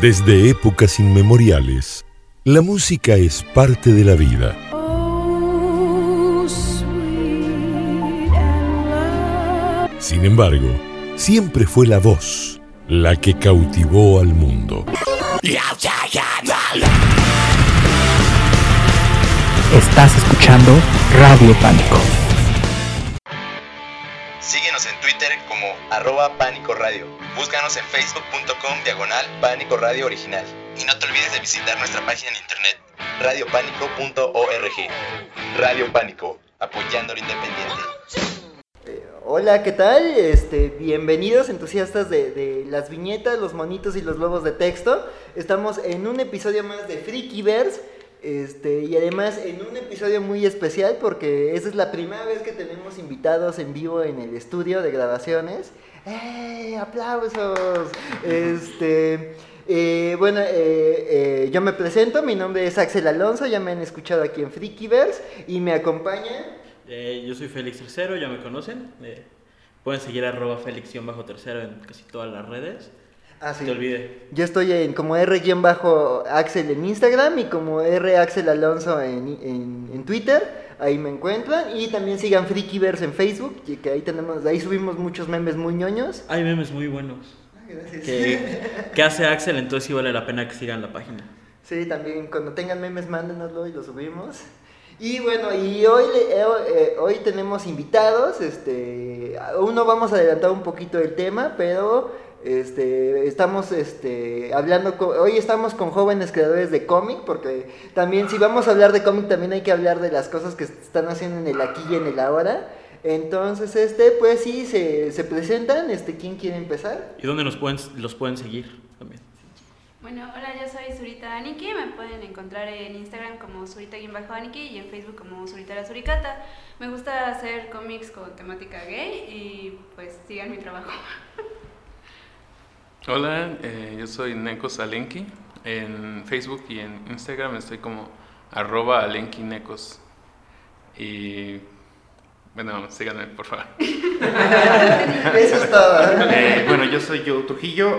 Desde épocas inmemoriales, la música es parte de la vida. Sin embargo, siempre fue la voz la que cautivó al mundo. Estás escuchando Radio Pánico. Twitter como arroba Pánico Radio. Búscanos en facebook.com diagonal Pánico Radio Original. Y no te olvides de visitar nuestra página en internet radiopánico.org. Radio Pánico, apoyando lo independiente. Hola, ¿qué tal? Este, bienvenidos entusiastas de, las viñetas, los monitos y los lobos de texto. Estamos en un episodio más de Freakyverse. Este, y además en un episodio muy especial porque esa es la primera vez que tenemos invitados en vivo en el estudio de grabaciones. ¡Eh! ¡Aplausos! Este, eh, bueno, eh, eh, yo me presento, mi nombre es Axel Alonso, ya me han escuchado aquí en Freakyverse y me acompaña... Eh, yo soy Félix Tercero, ya me conocen. Pueden seguir arroba Félix-tercero en casi todas las redes. Ah, sí. Te olvide. Yo estoy en como R-Axel en Instagram y como R Axel Alonso en, en, en Twitter. Ahí me encuentran. Y también sigan Freakyverse en Facebook, que ahí tenemos, ahí subimos muchos memes muy ñoños. Hay memes muy buenos Gracias. que, que hace Axel, entonces sí vale la pena que sigan la página. Sí, también cuando tengan memes mándenoslo y lo subimos. Y bueno, y hoy, eh, eh, hoy tenemos invitados, este, aún no vamos a adelantar un poquito el tema, pero este, estamos este, hablando, co- hoy estamos con jóvenes creadores de cómic, porque también si vamos a hablar de cómic también hay que hablar de las cosas que están haciendo en el aquí y en el ahora. Entonces, este, pues sí, se, se presentan, este, ¿quién quiere empezar? ¿Y dónde nos pueden, los pueden seguir también? Bueno, hola, yo soy Zurita Aniki. Me pueden encontrar en Instagram como Zurita-Aniki y en Facebook como Zurita la Suricata. Me gusta hacer cómics con temática gay y pues sigan mi trabajo. Hola, eh, yo soy Nekos Alenki. En Facebook y en Instagram estoy como arroba alenkinecos. Y bueno, síganme por favor. Eso es todo. Eh, bueno, yo soy Joe Trujillo.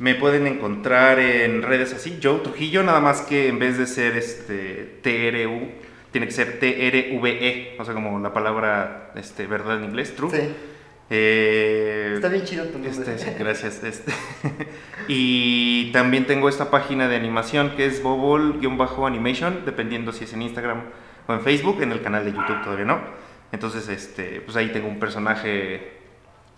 Me pueden encontrar en redes así, Joe Trujillo, nada más que en vez de ser este TRU, tiene que ser TRVE, o sea, como la palabra este, verdad en inglés, true. Sí. Eh, Está bien chido tu nombre. este, sí, gracias. Este. y también tengo esta página de animación que es Bobol-Animation, dependiendo si es en Instagram o en Facebook, en el canal de YouTube todavía no. Entonces, este, pues ahí tengo un personaje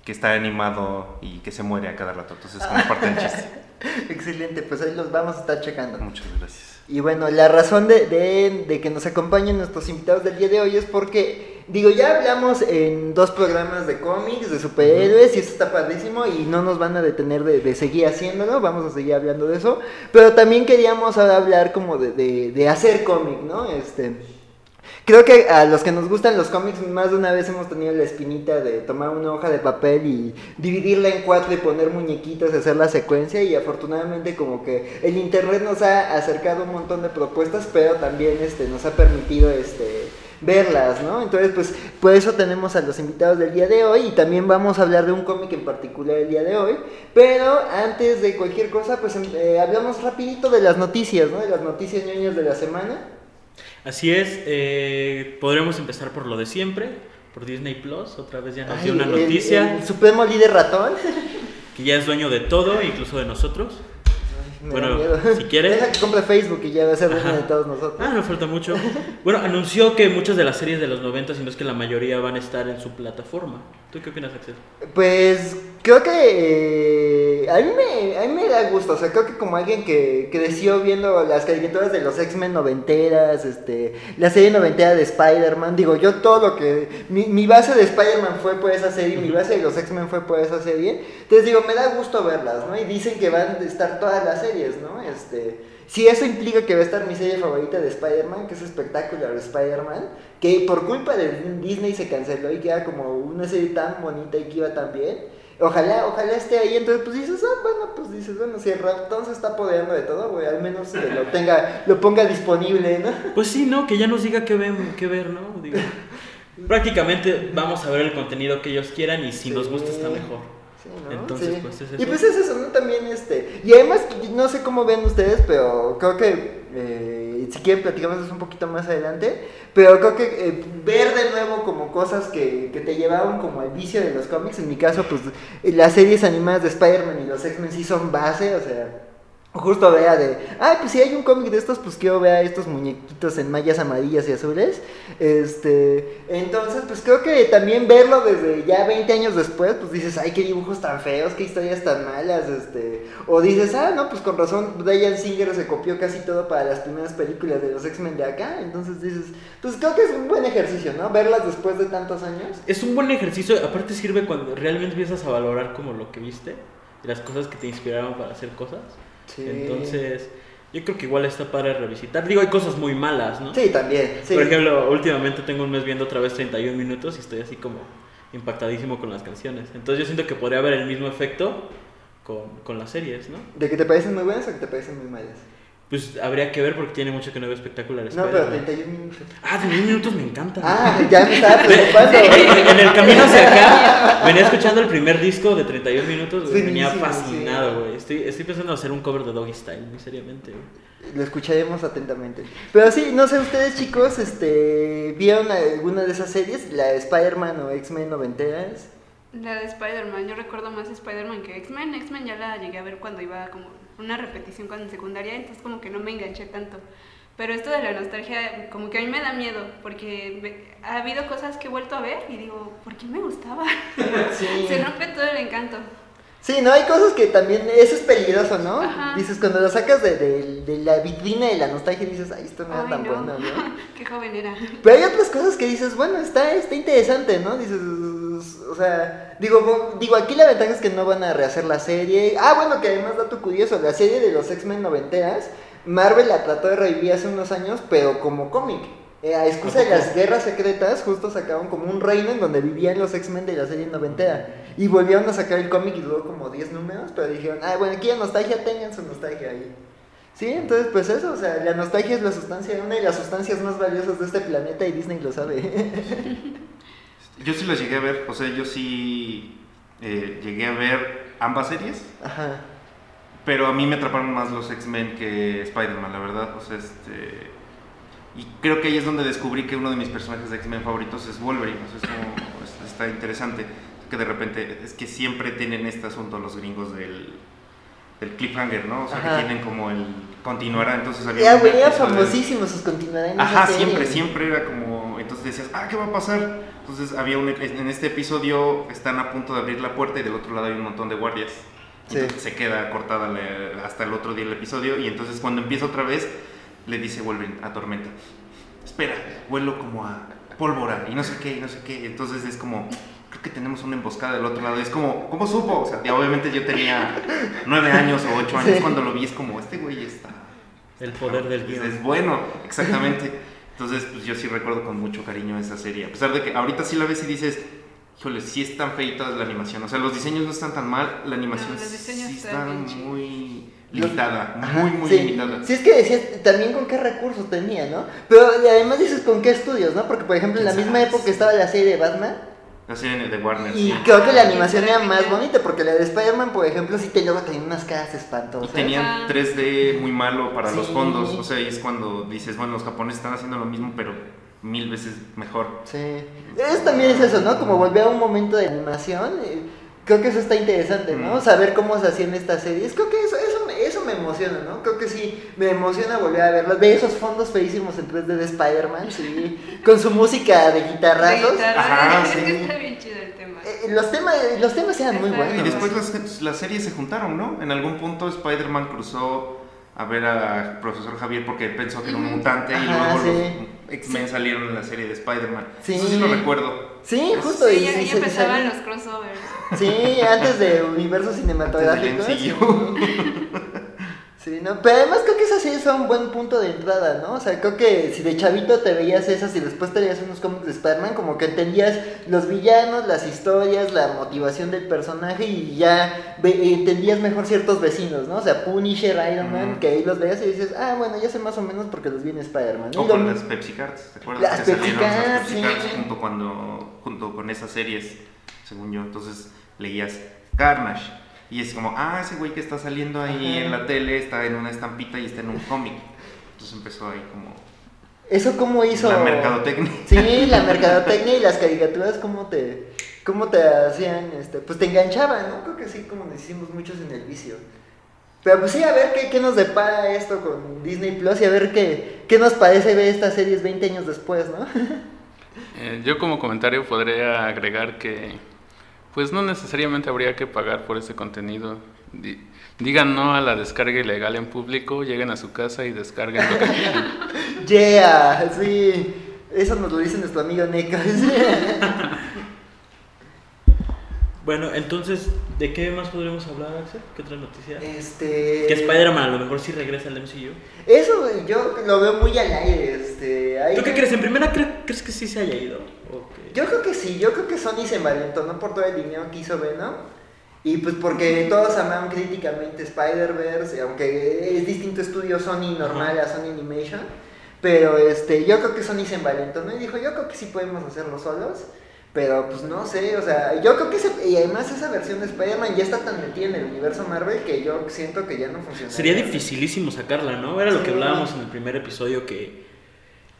que está animado y que se muere a cada rato. Entonces, es como parte del chiste. Excelente, pues ahí los vamos a estar checando. Muchas gracias. Y bueno, la razón de, de- de que nos acompañen nuestros invitados del día de hoy es porque, digo, ya hablamos en dos programas de cómics, de superhéroes, y eso está padrísimo, y no nos van a detener de, de seguir haciéndolo, vamos a seguir hablando de eso, pero también queríamos ahora hablar como de, de- de hacer cómic, ¿no? Este, Creo que a los que nos gustan los cómics más de una vez hemos tenido la espinita de tomar una hoja de papel y dividirla en cuatro y poner muñequitos hacer la secuencia y afortunadamente como que el internet nos ha acercado un montón de propuestas pero también este nos ha permitido este verlas, ¿no? Entonces pues por eso tenemos a los invitados del día de hoy y también vamos a hablar de un cómic en particular el día de hoy, pero antes de cualquier cosa pues em- eh, hablamos rapidito de las noticias, ¿no? De las noticias ñoñas de la semana. Así es, eh, podremos empezar por lo de siempre, por Disney Plus. Otra vez ya nos dio una el- noticia El, supremo líder ratón. que ya es dueño de todo, incluso de nosotros. Bueno, si quieres. Deja que compre Facebook y ya va a ser dueño de todos nosotros. Ah, no falta mucho. Bueno, anunció que muchas de las series de los 90, si no es que la mayoría, van a estar en su plataforma. ¿Tú qué opinas, Axel? Pues creo que eh, a, mí me, a mí me da gusto, o sea, creo que como alguien que creció viendo las caricaturas de los X-Men noventeras, este, la serie noventera de Spider-Man, digo, yo todo lo que, mi, mi base de Spider-Man fue por esa serie, mi base de los X-Men fue por esa serie, entonces digo, me da gusto verlas, ¿no? Y dicen que van a estar todas las series, ¿no? Este, si eso implica que va a estar mi serie favorita de Spider-Man, que es espectacular Spider-Man, que por culpa de Disney se canceló y queda como una serie tan bonita y que iba tan bien. Ojalá, ojalá esté ahí, entonces pues dices, ah, bueno, pues dices, bueno, si el ratón se está apoderando de todo, güey, al menos que lo tenga, lo ponga disponible, ¿no? Pues sí, ¿no? Que ya nos diga qué, ven, qué ver, ¿no? Digo, prácticamente vamos a ver el contenido que ellos quieran y si nos gusta está mejor. Sí, ¿no? Entonces, Sí. pues, es Y eso. pues es eso, ¿no? También este. Y además, no sé cómo ven ustedes, pero creo que eh, si quieren platicamos un poquito más adelante. Pero creo que eh, ver de nuevo como cosas que, que te llevaban como al vicio de los cómics. En mi caso, pues las series animadas de Spider-Man y los X-Men sí son base, o sea. Justo vea de, ay, pues si hay un cómic de estos, pues quiero ver estos muñequitos en mallas amarillas y azules. Este, entonces, pues creo que también verlo desde ya 20 años después, pues dices, ay, qué dibujos tan feos, qué historias tan malas, este, o dices, ah, no, pues con razón, Brian Singer se copió casi todo para las primeras películas de los X-Men de acá. Entonces dices, pues creo que es un buen ejercicio, ¿no? Verlas después de tantos años. Es un buen ejercicio, aparte sirve cuando realmente empiezas a valorar como lo que viste las cosas que te inspiraron para hacer cosas. Sí. Entonces, yo creo que igual está para revisitar. Digo, hay cosas muy malas, ¿no? Sí, también. Sí. Por ejemplo, últimamente tengo un mes viendo otra vez 31 minutos y estoy así como impactadísimo con las canciones. Entonces yo siento que podría haber el mismo efecto con, con las series, ¿no? ¿De que te parecen muy buenas o que te parecen muy malas? Pues habría que ver porque tiene mucho que no veo espectaculares. No, pero 31 minutos. Ah, 31 minutos me encanta. Ah, ya me estaba preocupando. en el camino hacia acá, venía escuchando el primer disco de 31 minutos, Sí, venía sí, fascinado, güey. Estoy, estoy pensando en hacer un cover de Doggy Style, muy seriamente, güey. Lo escucharemos atentamente. Pero sí, no sé, ustedes chicos, este, ¿vieron alguna de esas series? La de Spider-Man o X-Men noventeras. La de Spider-Man, yo recuerdo más Spider-Man que X-Men. X-Men ya la llegué a ver cuando iba como una repetición cuando en secundaria, entonces como que no me enganché tanto. Pero esto de la nostalgia, como que a mí me da miedo, porque ve- ha habido cosas que he vuelto a ver y digo, ¿por qué me gustaba? Sí. Se rompe todo el encanto. Sí, no, hay cosas que también, eso es peligroso, ¿no? Ajá. Dices, cuando lo sacas de, de- de la vitrina de la nostalgia, dices, ay, esto no era tan no. bueno, ¿no? qué joven era. Pero hay otras cosas que dices, bueno, está, está interesante, ¿no? Dices, o sea, digo, digo, aquí la ventaja es que no van a rehacer la serie. Ah, bueno, que además, dato curioso, la serie de los X-Men noventeras, Marvel la trató de revivir hace unos años, pero como cómic. Eh, a excusa de las guerras secretas, justo sacaron como un reino en donde vivían los X-Men de la serie noventera. Y volvieron a sacar el cómic y duró como 10 números, pero dijeron, ah, bueno, aquí hay nostalgia, tengan su nostalgia ahí. Sí, entonces pues eso, o sea, la nostalgia es la sustancia, una de las sustancias más valiosas de este planeta y Disney lo sabe. Yo sí las llegué a ver, o sea, yo sí eh, llegué a ver ambas series, Ajá. pero a mí me atraparon más los X-Men que Spider-Man, la verdad. O sea, este. Y creo que ahí es donde descubrí que uno de mis personajes de X-Men favoritos es Wolverine. O sea, es como, está interesante que de repente, es que siempre tienen este asunto los gringos del, del cliffhanger, ¿no? O sea, Ajá. que tienen como el continuará, entonces había Ya, güey, era episodio- famosísimo sus continuarán. Ajá, serie. siempre, siempre era como. Entonces decías, ah, ¿qué va a pasar? Entonces había un. En este episodio están a punto de abrir la puerta y del otro lado hay un montón de guardias. Sí. Entonces se queda cortada la- hasta el otro día el episodio. Y entonces cuando empieza otra vez, le dice Wolverine a Tormenta: Espera, vuelo como a pólvora y no sé qué, y no sé qué. Entonces es como. Creo que tenemos una emboscada del otro lado. Es como, ¿cómo supo? O sea, ya obviamente yo tenía nueve años o ocho años Sí. cuando lo vi. Es como, este güey está El poder del guion. es bueno, exactamente. Entonces, pues yo sí recuerdo con mucho cariño esa serie. A pesar de que ahorita sí la ves y dices, híjole, sí es tan feita la animación. O sea, los diseños no están tan mal, la animación No, los diseños sí están está muy limitada. Muy, muy sí. limitada. Sí, es que decías también con qué recursos tenía, ¿no? Pero además dices con qué estudios, ¿no? Porque, por ejemplo, en la ¿Quién misma época estaba la serie de Batman. La serie de Warner, Y sí. creo que la animación era más bonita, porque la de Spider-Man, por ejemplo, sí te luego tenía unas caras Y espantosas. tenían Ajá. 3D muy malo para los fondos. O sea, y es cuando dices, bueno, los japoneses están haciendo lo mismo, pero mil veces mejor. Sí. Eso también es eso, ¿no? Como volver a un momento de animación. eh, Creo que eso está interesante, ¿no? Mm. Saber cómo se hacían estas series. Creo que eso, eso, me- eso me emociona, ¿no? Creo que sí, me emociona volver a verlas. Ver esos fondos feísimos en 3D de Spider-Man, sí. Con su música de guitarrazos. guitarra, Ajá, es sí. que está bien chido el tema. Eh, los, temas, los temas eran muy buenos. Y después las, las series se juntaron, ¿no? En algún punto Spider-Man cruzó a ver a Profesor Javier porque pensó que era un mutante y luego sí. los X-Men salieron en la serie de Spider-Man. Sí. Eso sí lo recuerdo. Sí, justo. Sí, y- ya, y ya empezaban los crossovers. Sí, antes de universo cinematográfico. Antes del Sí. Sí, no, pero además creo que esas series son un buen punto de entrada, ¿no? O sea, creo que si de chavito te veías esas y después te veías unos cómics de Spider-Man, como que entendías los villanos, las historias, la motivación del personaje y ya entendías mejor ciertos vecinos, ¿no? O sea, Punisher, Iron Man, que ahí los veías y dices, ah, bueno, ya sé más o menos porque los vi en Spider-Man. ¿no? O Y con las Pepsi Cards, ¿te acuerdas? Las que Pepsi salieron las Cards, Pepsi sí. Cards junto, cuando, junto con esas series, según yo. Entonces leías Carnage. Y es como, ah, ese güey que está saliendo ahí Ajá. en la tele está en una estampita y está en un cómic. Entonces empezó ahí como ¿Eso cómo hizo? la mercadotecnia. Sí, la mercadotecnia y las caricaturas, ¿cómo te, cómo te hacían? Este, pues te enganchaban, ¿no? Creo que sí, como nos hicimos muchos en el vicio. Pero pues sí, a ver qué, qué nos depara esto con Disney Plus y a ver qué, qué nos parece ver estas series 20 años después, ¿no? Eh, yo como comentario podría agregar que pues no necesariamente habría que pagar por ese contenido. Di- digan no a la descarga ilegal en público, lleguen a su casa y descarguen lo que quieran. Yeah, sí. Eso nos lo dice nuestro amigo Neko. Bueno, entonces, ¿de qué más podríamos hablar, Axel? ¿Qué otra noticia? Este. Que Spider-Man a lo mejor sí regresa al MCU. Eso güey, yo lo veo muy al aire. Este, ahí- ¿Tú qué crees? ¿En primera cre- crees que sí se haya ido? Yo creo que sí, yo creo que Sony se envalentonó por todo el dinero que hizo Venom. Y pues porque todos amaron críticamente Spider-Verse, aunque es distinto estudio Sony normal a Sony Animation. Pero este, yo creo que Sony se envalentonó y dijo, yo creo que sí podemos hacerlo solos. Pero pues no sé, o sea, yo creo que ese- y además esa versión de Spider-Man ya está tan metida en el universo Marvel que yo siento que ya no funciona. Sería dificilísimo sacarla, ¿no? Era lo que hablábamos en el primer episodio que,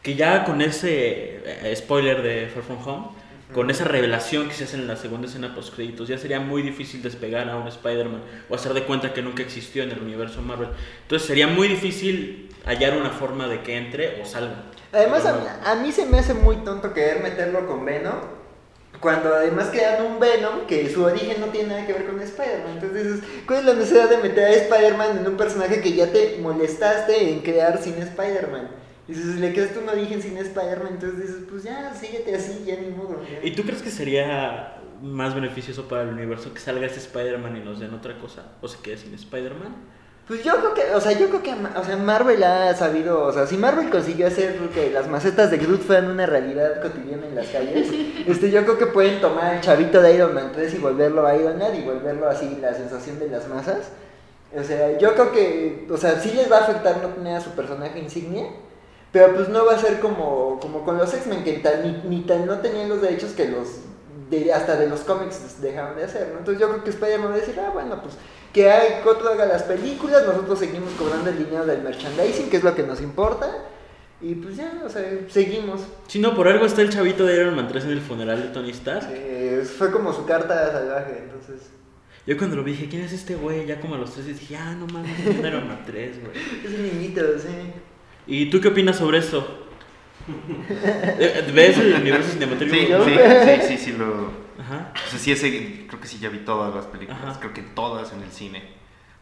que ya con ese eh, spoiler de Far From Home, con esa revelación que se hace en la segunda escena post créditos, ya sería muy difícil despegar a un Spider-Man o hacer de cuenta que nunca existió en el universo Marvel. Entonces sería muy difícil hallar una forma de que entre o salga. Además, a, a mí se me hace muy tonto querer meterlo con Venom. Cuando además crean un Venom que su origen no tiene nada que ver con Spider-Man. Entonces dices, ¿cuál es la necesidad de meter a Spider-Man en un personaje que ya te molestaste en crear sin Spider-Man? Y dices, le creaste un origen sin Spider-Man, entonces dices, pues ya, síguete así, ya ni modo. ya. ¿Y tú crees que sería más beneficioso para el universo que salga ese Spider-Man y nos den otra cosa? ¿O se quede sin Spider-Man? Pues yo creo que, o sea, yo creo que o sea, Marvel ha sabido, o sea, si Marvel consiguió hacer que las macetas de Groot fueran una realidad cotidiana en las calles, este, yo creo que pueden tomar al chavito de Iron Man 3 y volverlo a Iron Man y volverlo así la sensación de las masas. O sea, yo creo que, o sea, sí les va a afectar no tener a su personaje insignia, pero pues no va a ser como, como con los X-Men, que tan, ni, ni tan no tenían los derechos que los, de, hasta de los cómics dejaron de hacer, ¿no? Entonces yo creo que Spider-Man va a decir, ah, bueno, pues que hay, que otro haga las películas, nosotros seguimos cobrando el dinero del merchandising, que es lo que nos importa, y pues ya, o sea, seguimos. Si no, por algo está el chavito de Iron Man 3 en el funeral de Tony Stark. Fue como su carta salvaje, entonces... Yo cuando lo vi dije, ¿quién es este güey? Ya como a los tres dije, ah, no mames, Iron Man 3, güey. Es un niñito, sí. ¿Y tú qué opinas sobre esto? Eh, ¿Ves el universo cinematográfico? Sí, sí, sí, sí, sí, lo... Ajá. O sea, sí, ese, creo que sí ya vi todas las películas, Ajá. creo que todas en el cine.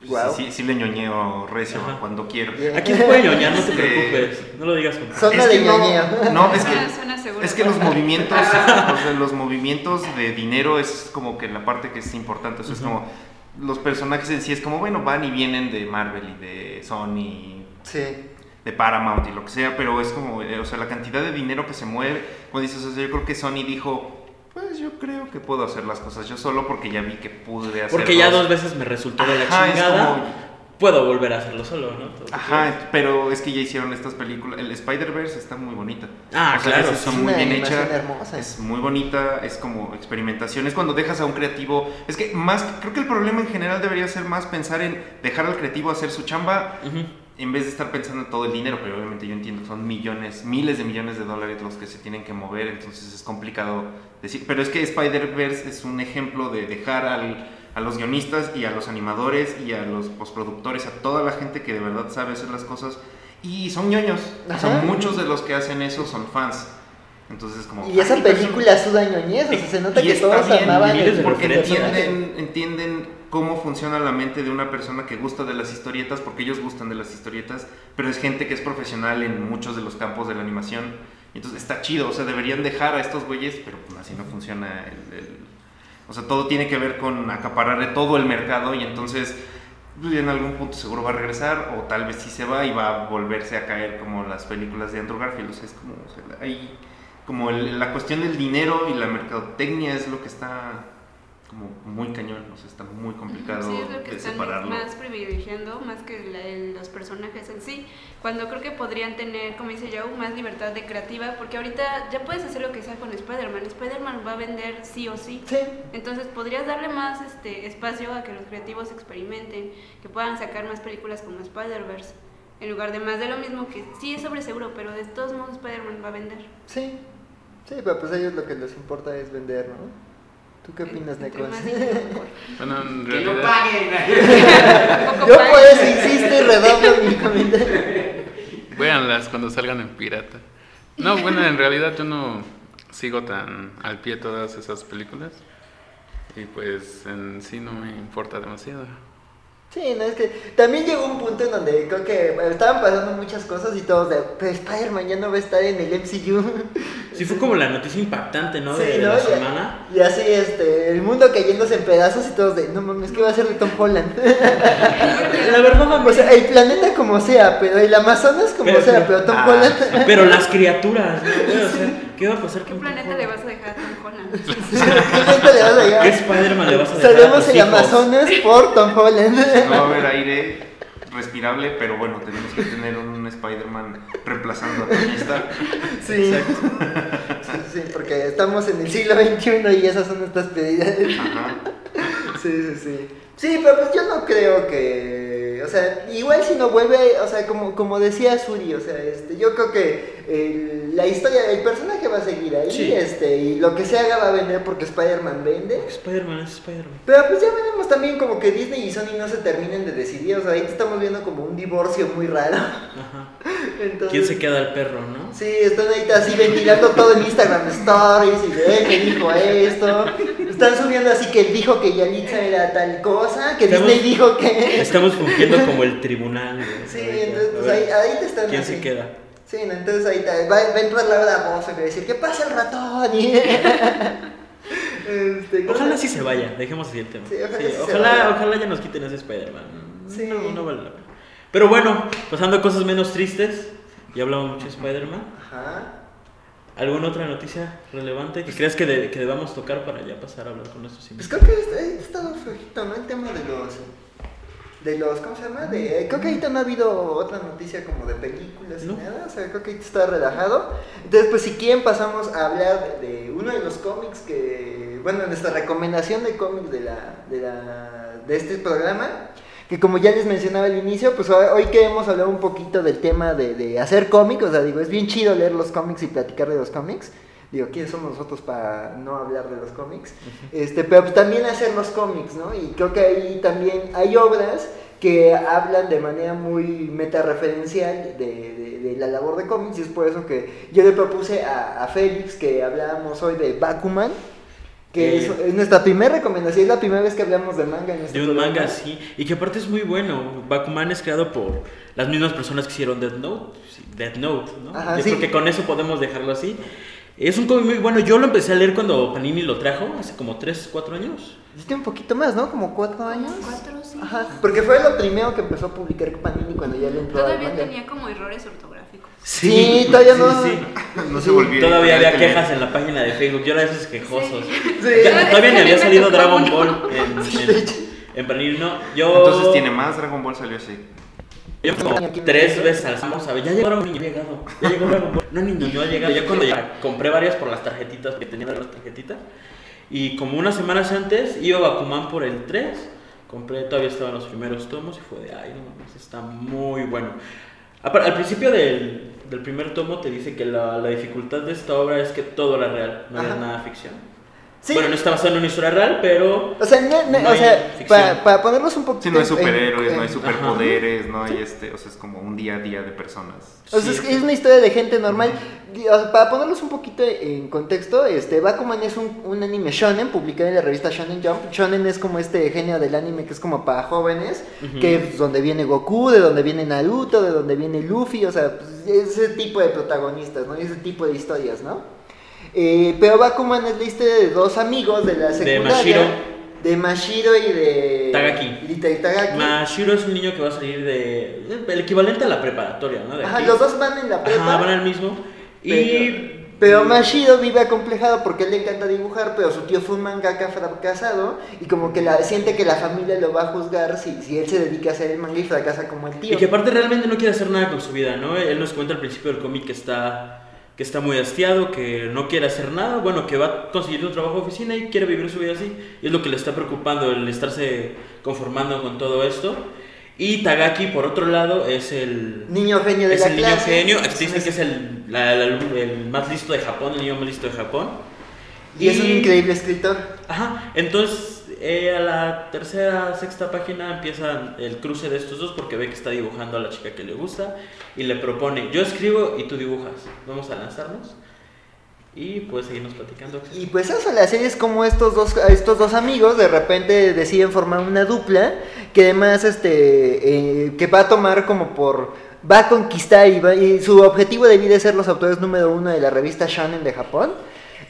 Guau. Sí, sí, sí le ñoñeo recio Ajá. cuando quiero. Aquí se puede ñoñar, no te Sí. preocupes. No lo digas con Zona Es de no, ñoñeo. no, es que, seguro. es que los movimientos, o sea, los movimientos de dinero es como que la parte que es importante. O sea, es como los personajes en sí es como, bueno, van y vienen de Marvel y de Sony, Sí. De Paramount y lo que sea, pero es como, eh, o sea, la cantidad de dinero que se mueve, como dices, o sea, yo creo que Sony dijo, pues yo creo que puedo hacer las cosas yo solo porque ya vi que pude hacer Porque ya dos veces me resultó de la Ajá, es chingada. como- Puedo volver a hacerlo solo, ¿no? Todo que Ajá, pero es que ya hicieron estas películas. El Spider-Verse está muy bonita. Ah, claro, es- sí. Está Es muy una bien hecha. hermosa. Es muy bonita, es como experimentación. Es cuando dejas a un creativo. Es que más, creo que el problema en general debería ser más pensar en dejar al creativo hacer su chamba Ujú. En vez de estar pensando en todo el dinero. Pero obviamente yo entiendo son millones, miles de millones de dólares los que se tienen que mover. Entonces es complicado decir. Pero es que Spider-Verse es un ejemplo de dejar al a los guionistas y a los animadores y a los postproductores, a toda la gente que de verdad sabe hacer las cosas. Y son ñoños. O sea, Ajá. muchos de los que hacen eso son fans. Entonces, como. Y esa "Ay, pero película suda ñoñez, o sea, se nota y que todos bien, amaban el de porque entienden, entienden cómo funciona la mente de una persona que gusta de las historietas, porque ellos gustan de las historietas, pero es gente que es profesional en muchos de los campos de la animación. Y Entonces está chido, o sea, deberían dejar a estos güeyes, pero pues así no funciona el, el- O sea, todo tiene que ver con acaparar de todo el mercado y entonces pues, en algún punto seguro va a regresar o tal vez sí se va y va a volverse a caer como las películas de Andrew Garfield. O sea, es como, o sea, hay como el- la cuestión del dinero y la mercadotecnia es lo que está como muy cañón, o sea, está muy complicado Sí, es lo que de están separarlo. más privilegiando, más que la- el- los personajes en sí. Cuando creo que podrían tener, como dice Joe, más libertad de creativa, porque ahorita ya puedes hacer lo que sea con Spider-Man. Spider-Man va a vender sí o sí. Sí, Entonces podrías darle más este espacio a que los creativos experimenten, que puedan sacar más películas como Spider-Verse, en lugar de más de lo mismo que sí es sobre seguro, pero de todos modos Spider-Man va a vender. sí. Sí, pero pues a ellos lo que les importa es vender, ¿no? ¿Tú qué opinas, Necos? Bueno, en Que no realidad, paguen. Yo por eso insisto y redoblo mi comentario. véanlas cuando salgan en pirata. No, bueno, en realidad yo no sigo tan al pie todas esas películas. Y pues en sí no me importa demasiado. Sí, no, es que también llegó un punto en donde creo que estaban pasando muchas cosas y todos de, pero Spider-Man ya no va a estar en el MCU. Sí, fue como la noticia impactante, ¿no? Sí, de, de ¿no? la Y- semana. Y así, este, el mundo cayéndose en pedazos y todos de, no mames, ¿qué va a ser de Tom Holland? La verdad, mami. o sea, el planeta como sea, pero el Amazonas como Pero- sea, pero Tom Ah, Holland... Pero las criaturas, ¿no? O sea, ¿qué va a pasar ¿Qué con planeta Tom le vas a dejar a Tom Holland? ¿Qué planeta le vas a ¿Qué llegar? Spider-Man le vas a dejar tus el? Amazonas por Tom Holland. No va a haber aire respirable, pero bueno, tenemos que tener un Spider-Man reemplazando a Tony Stark. Sí. sí, sí, porque estamos en el siglo XXI y esas son nuestras prioridades. Ajá. Sí, sí, sí. Sí, pero pues yo no creo que. O sea, igual si no vuelve, o sea, como, como decía Suri, o sea, este, yo creo que el- la historia, el personaje va a seguir ahí, Sí. este, y lo que se haga va a vender porque Spider-Man vende. Spider-Man es Spider-Man. Pero pues ya veremos también como que Disney y Sony no se terminen de decidir, o sea, ahí estamos viendo como un divorcio muy raro. Ajá. Entonces, ¿Quién se queda el perro, no? Sí, están ahorita así ventilando todo en Instagram Stories y de él me dijo esto. Están subiendo así que él dijo que Yalitza era tal cosa, que Estamos- Disney dijo que. Estamos fungiendo como el tribunal. Sí, entonces pues, ahí, ahí te están. ¿Quién así. se queda? Sí, no, entonces ahí te- va, va a entrar Laura Bozo y va a decir, ¿qué pasa el ratón? Este, ¿cómo Ojalá sí se vaya, dejemos así el tema. Sí, ojalá Sí, ojalá ya nos quiten ese Spider-Man. Sí. No, no vale la pena. Pero bueno, pasando a cosas menos tristes, ya hablamos mucho de Spider-Man. Ajá. ¿Alguna otra noticia relevante que creas que, de- que debamos tocar para ya pasar a hablar con nuestros Pues invitados? creo que ha estado flojito, ¿no? El tema de los. De los, ¿cómo se llama? De, creo que ahorita no ha habido otra noticia como de películas No. ni nada, o sea, creo que ahorita está relajado. Entonces, pues si quieren pasamos a hablar de, de uno de los cómics que, bueno, nuestra recomendación de cómics de la, de la, de este programa, que como ya les mencionaba al inicio, pues hoy queremos hablar un poquito del tema de, de hacer cómics, o sea, digo, es bien chido leer los cómics y platicar de los cómics. Digo, ¿quiénes somos nosotros para no hablar de los cómics? Este, pero pues también hacer los cómics, ¿no? Y creo que ahí también hay obras que hablan de manera muy metareferencial de, de, de la labor de cómics y es por eso que yo le propuse a, a Félix que habláramos hoy de Bakuman, que Eh. es, es nuestra primera recomendación, es la primera vez que hablamos de manga en este De un programa. manga, sí. Y que aparte es muy bueno. Bakuman es creado por las mismas personas que hicieron Death Note. Death Note, ¿no? Ajá, Yo sí. creo que con eso podemos dejarlo así. Es un cómic muy bueno. Yo lo empecé a leer cuando Panini lo trajo, hace como 3, 4 años. Hiciste un poquito más, ¿no? Como cuatro años. Cuatro, sí. Ajá, porque fue lo primero que empezó a publicar Panini cuando ya le entró Todavía tenía como errores ortográficos. Sí, todavía no. Sí, No se volvió. Todavía había quejas en la página de Facebook. Yo era de esos quejosos. Sí. Ya- todavía ni había salido Dragon. Ball en, en, en Panini. No, yo. Entonces tiene más Dragon Ball salió así. Yo como tres veces al vamos a ver, ya ya ha llegado, ya llegó. No, niño, no ha llegado. Ya cuando ya compré varias por las tarjetitas, porque tenía las tarjetitas. Y como unas semanas antes, iba a Bakuman por el 3. Compré, todavía estaban los primeros tomos y fue de, ay, no mames, está muy bueno. Al principio del, del primer tomo te dice que la, la dificultad de esta obra es que todo era real, no Ajá. era nada ficción. Sí. Bueno, no está basado en una historia real, pero O sea, no- no- No o hay sea ficción. para, para ponerlos un poquito. Sí, no hay superhéroes, en- no hay superpoderes, no hay este, o sea, es como un día a día de personas. O sea, Sí, es, que es una historia de gente normal. Di- o sea, para ponerlos un poquito en contexto, este Bakuman es un, un anime shonen publicado en la revista Shonen Jump. Shonen es como este genio del anime que es como para jóvenes, que es donde viene Goku, de donde viene Naruto, de donde viene Luffy, o sea, pues, ese tipo de protagonistas, ¿no? Ese tipo de historias, ¿no? Eh, pero Bakuman es la historia de dos amigos de la secundaria. Mashiro. De Mashiro y de... Tagaki. Y de Tagaki. Mashiro es un niño que va a salir de. el equivalente a la preparatoria, ¿no? De Ajá, aquí. los dos van en la prepa. Ajá, van al mismo. Y Pero Mashido vive acomplejado porque él le encanta dibujar, pero su tío fue un mangaka fracasado y como que la, siente que la familia lo va a juzgar si, si él se dedica a hacer el manga y fracasa como el tío. Y que aparte realmente no quiere hacer nada con su vida, ¿no? Él nos cuenta al principio del cómic que está, que está muy hastiado, que no quiere hacer nada, bueno, que va a conseguir un trabajo de oficina y quiere vivir su vida así. Y es lo que le está preocupando, el estarse conformando con todo esto. Y Tagaki, por otro lado, es el Niño genio de es la el niño genio. Dicen que es el, la- la- el más listo de Japón, el niño más listo de Japón. Y es un increíble escritor. Ajá, entonces eh, a la tercera, sexta página empieza el cruce de estos dos porque ve que está dibujando a la chica que le gusta y le propone, yo escribo y tú dibujas, vamos a lanzarnos y puedes seguirnos platicando. Y pues eso, la serie es como estos dos, estos dos amigos de repente deciden formar una dupla que además este eh, que va a tomar como por va a conquistar y, va- y su objetivo de vida es ser los autores número uno de la revista Shonen de Japón.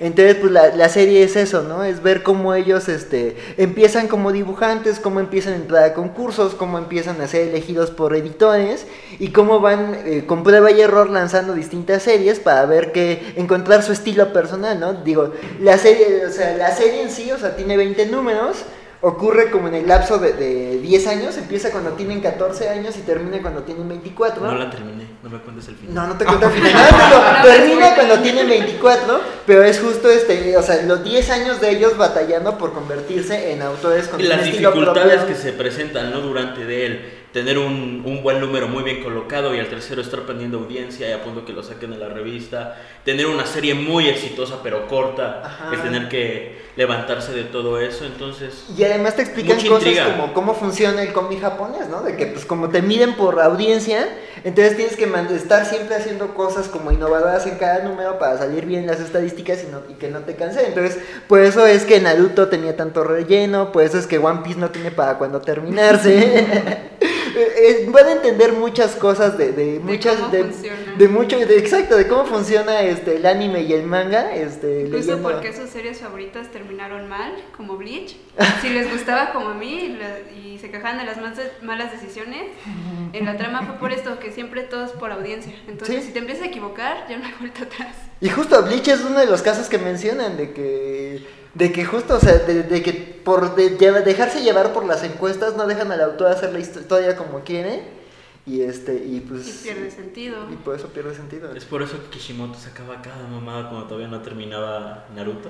Entonces, pues la, la serie es eso, ¿no? Es ver cómo ellos este, empiezan como dibujantes, cómo empiezan a entrar a concursos, cómo empiezan a ser elegidos por editores y cómo van eh, con prueba y error lanzando distintas series para ver que encontrar su estilo personal, ¿no? Digo, la serie, o sea, la serie en sí, o sea, tiene 20 números, ocurre como en el lapso de, de 10 años, empieza cuando tienen 14 años y termina cuando tienen 24. No la terminé, no me cuentes el final. No, no te cuento el final. No, digo, termina cuando tienen 24, pero es justo este, o sea, los 10 años de ellos batallando por convertirse en autores con Y las dificultades propio. que se presentan ¿no? durante de él, tener un, un buen número muy bien colocado y al tercero estar perdiendo audiencia y a punto que lo saquen de la revista, tener una serie muy exitosa pero corta, Ajá. el tener que levantarse de todo eso, entonces... Y además te explican cosas intriga. como cómo funciona el cómic japonés, ¿no? De que pues como te miden por audiencia, entonces tienes que estar siempre haciendo cosas como innovadoras en cada número para salir bien las estadísticas y, no- y que no te canse. Entonces, por eso es que Naruto tenía tanto relleno, por eso es que One Piece no tiene para cuando terminarse. Eh, eh, Van a entender muchas cosas de, de muchas cómo de, funciona. de mucho de- exacto de cómo funciona este el anime y el manga este Incluso leyendo- porque sus series favoritas terminaron mal, como Bleach. Si les gustaba como a mí y se quejaban de las malas decisiones, en la trama fue por esto, que siempre todo es por audiencia. Entonces, Sí. si te empiezas a equivocar, ya no hay vuelta atrás. Y justo Bleach es uno de los casos que mencionan de que de que justo, o sea, de, de que por de- lleva- dejarse llevar por las encuestas no dejan al autor hacer la historia como quiere y este y pues Y pierde sentido. y por eso pierde sentido. Es por eso que Kishimoto sacaba cada mamada cuando todavía no terminaba Naruto.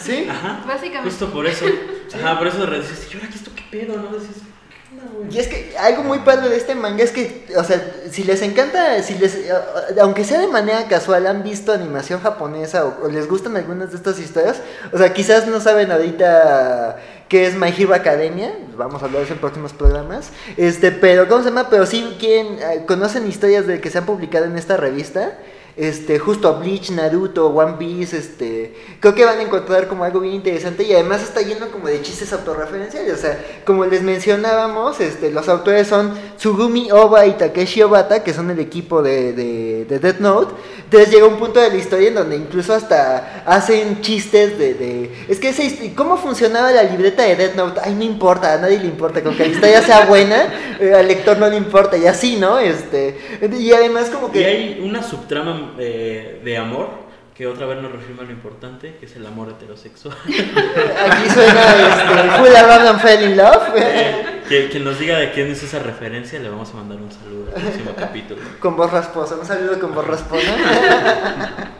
¿Sí? Ajá. Básicamente. Justo por eso. Ajá, por eso dices, ¿y ahora qué esto qué pedo? ¿No? Dices, ¿qué onda, Y es que algo muy padre de este manga es que, o sea, si les encanta, si les, eh, aunque sea de manera casual, han visto animación japonesa o, o les gustan algunas de estas historias, o sea, quizás no saben ahorita qué es My Hero Academia, vamos a hablar de eso en próximos programas, este, pero, ¿cómo se llama? Pero sí quieren, eh, conocen historias de que se han publicado en esta revista. Este, justo Bleach, Naruto, One Piece, este, creo que van a encontrar como algo bien interesante y además está lleno como de chistes autorreferenciales, o sea, como les mencionábamos, este, los autores son Tsugumi Oba y Takeshi Obata, que son el equipo de, de, de Death Note, entonces llega un punto de la historia en donde incluso hasta hacen chistes de, de es que hist- ¿cómo funcionaba la libreta de Death Note? Ay, no importa, a nadie le importa, con que la historia sea buena, eh, al lector no le importa, y así, ¿no? Este, y además como que... Hay una subtrama de amor que otra vez nos reafirma lo importante, que es el amor heterosexual. Aquí suena este, Full Around and Fell in Love. Eh, quien nos diga de quién es esa referencia, le vamos a mandar un saludo al próximo capítulo. Con voz rasposa, un saludo con voz rasposa.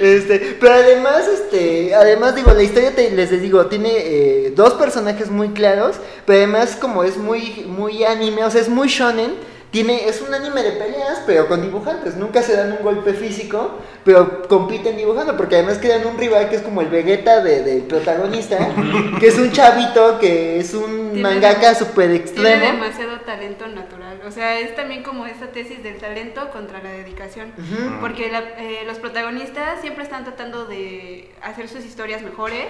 Este, pero además, este, además digo, la historia te- les digo, tiene eh, dos personajes muy claros, pero además como es muy, muy anime, o sea, es muy shonen, tiene, es un anime de peleas, pero con dibujantes, nunca se dan un golpe físico, pero compiten dibujando, porque además crean un rival que es como el Vegeta de- del protagonista, que es un chavito, que es un Tiene- mangaka super Tiene extremo. demasiado talento natural. O sea, es también como esa tesis del talento contra la dedicación. Porque la- eh, los protagonistas siempre están tratando de hacer sus historias mejores,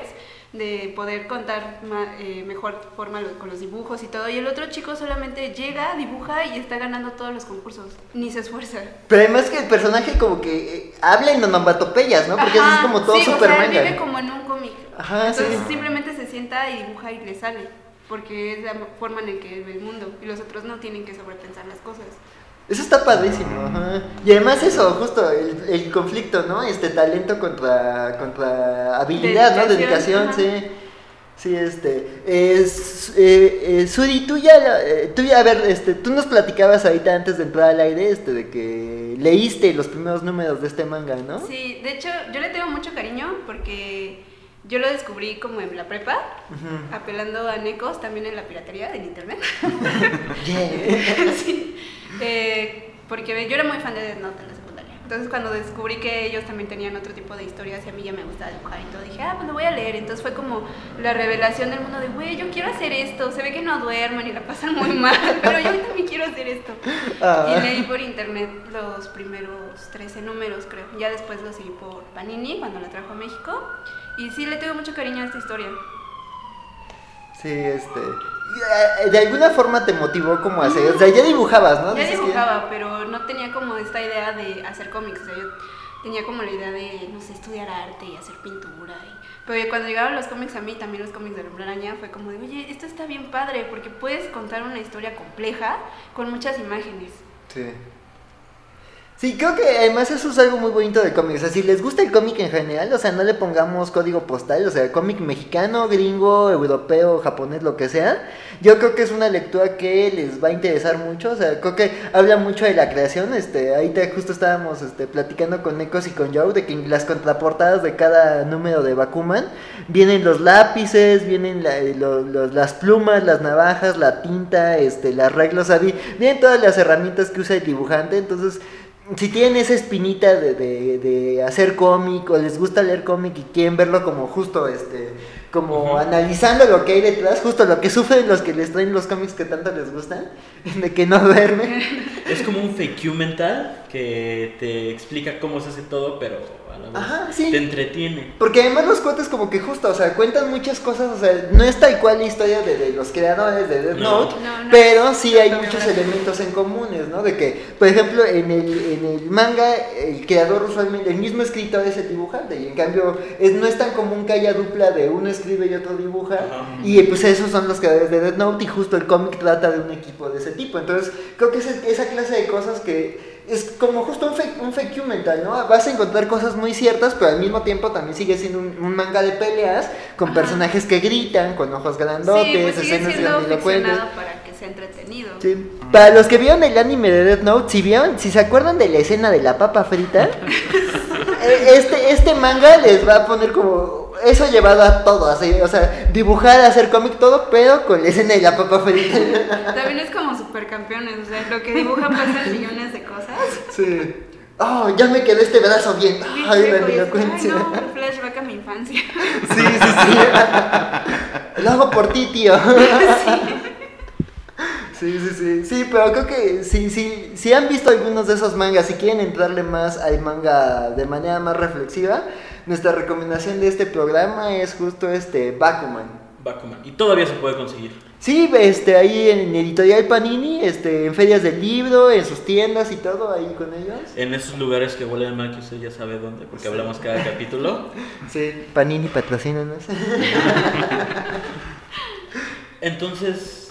de poder contar ma- eh, mejor forma con los dibujos y todo. Y el otro chico solamente llega, dibuja y está ganando todos los concursos. Ni se esfuerza. Pero además que el personaje como que eh, habla en onomatopeyas, ¿no? Porque eso Ajá, es como todo sí, super o sea, manga. vive como en un cómic. Ajá, Entonces sí. simplemente se sienta y dibuja y le sale. Porque es la forma en la que ve el mundo. Y los otros no tienen que sobrepensar las cosas. Eso está padrísimo, ajá. Y además eso, justo, el, el conflicto, ¿no? Este talento contra, contra habilidad, ¿no? Dedicación, ajá. sí. Sí, este. Es, eh, eh, Suri, tú ya, eh, tú ya, a ver, este, tú nos platicabas ahorita antes de entrar al aire, este, de que leíste los primeros números de este manga, ¿no? Sí, de hecho, yo le tengo mucho cariño porque yo lo descubrí como en la prepa, apelando a Necos también en la piratería del internet. Yeah. sí, eh, porque yo era muy fan de Death Note en la secundaria. Entonces cuando descubrí que ellos también tenían otro tipo de historias y a mí ya me gustaba dibujar y todo, dije, ah, pues lo voy a leer. Entonces fue como la revelación del mundo de, güey, yo quiero hacer esto. Se ve que no duermen y la pasan muy mal, pero yo también quiero hacer esto. Ah. Y leí por internet los primeros 13 números, creo. Ya después lo seguí por Panini cuando la trajo a México. Y sí, le tengo mucho cariño a esta historia. Sí, este. eh, De alguna forma te motivó como a hacer. O sea, ya dibujabas, ¿no? Ya dibujaba, pero no tenía como esta idea de hacer cómics. O sea, yo tenía como la idea de, no sé, estudiar arte y hacer pintura. y- Pero cuando llegaron los cómics a mí, también los cómics de Hombre Araña, fue como de, oye, esto está bien padre, porque puedes contar una historia compleja con muchas imágenes. Sí. Sí, creo que además eso es algo muy bonito de cómics. O sea, si les gusta el cómic en general, o sea, no le pongamos código postal, o sea, cómic mexicano, gringo, europeo, japonés, lo que sea. Yo creo que es una lectura que les va a interesar mucho. O sea, creo que habla mucho de la creación. Este, ahorita justo estábamos este, platicando con Ecos y con Joe de que las contraportadas de cada número de Bakuman vienen los lápices, vienen la- los- las plumas, las navajas, la tinta, este, las reglas, o sea, vi- vienen todas las herramientas que usa el dibujante. Entonces, si tienen esa espinita de, de- de hacer cómic o les gusta leer cómic y quieren verlo como justo, este, como analizando lo que hay detrás, justo lo que sufren los que les traen los cómics que tanto les gustan, de que no duermen. Es como un fake you mental que te explica cómo se hace todo, pero vez Ajá, sí. te entretiene. Porque además los cuentos como que justo, o sea, cuentan muchas cosas, o sea, no es tal cual la historia de, de los creadores de Death No. Note, No, no pero sí hay muchos elementos en comunes, ¿no? De que, por ejemplo, en el, en el manga, el creador usualmente, el mismo escritor es el dibujante, y en cambio es, no es tan común que haya dupla de uno escribe y otro dibuja, Ajá. y pues esos son los creadores de Death Note, y justo el cómic trata de un equipo de ese tipo, entonces creo que es esa clase de cosas que es como justo un fake, un fake mental, ¿no? Vas a encontrar cosas muy ciertas, pero al mismo tiempo también sigue siendo un, un manga de peleas con Ajá. personajes que gritan, con ojos grandotes, sí, pues sigue escenas grandilocuentes. para que sea entretenido. Sí. Para los que vieron el anime de Death Note, si vieron, si se acuerdan de la escena de la papa frita, eh, este, este manga les va a poner como eso llevado a todo, así, o sea, dibujar, hacer cómic, todo, pero con la escena de la papa frita. También es como supercampeones, o sea, lo que dibujan pasan millones de cosas. Sí. Oh, ya me quedó este brazo bien. Bien Ay, la y elocuencia. No, un flashback a mi infancia. Sí, sí, sí. Lo hago por ti, tío. Sí, sí, sí. Sí, pero creo que si, si, si han visto algunos de esos mangas y quieren entrarle más al manga de manera más reflexiva, nuestra recomendación de este programa es justo este Bakuman. Bakuman. Y todavía se puede conseguir. Sí, este, ahí en Editorial Panini, este, en ferias del libro, en sus tiendas y todo, ahí con ellos. En esos lugares que huelen mal, que usted ya sabe dónde, porque hablamos cada capítulo. Sí, Panini patrocínanos. Entonces,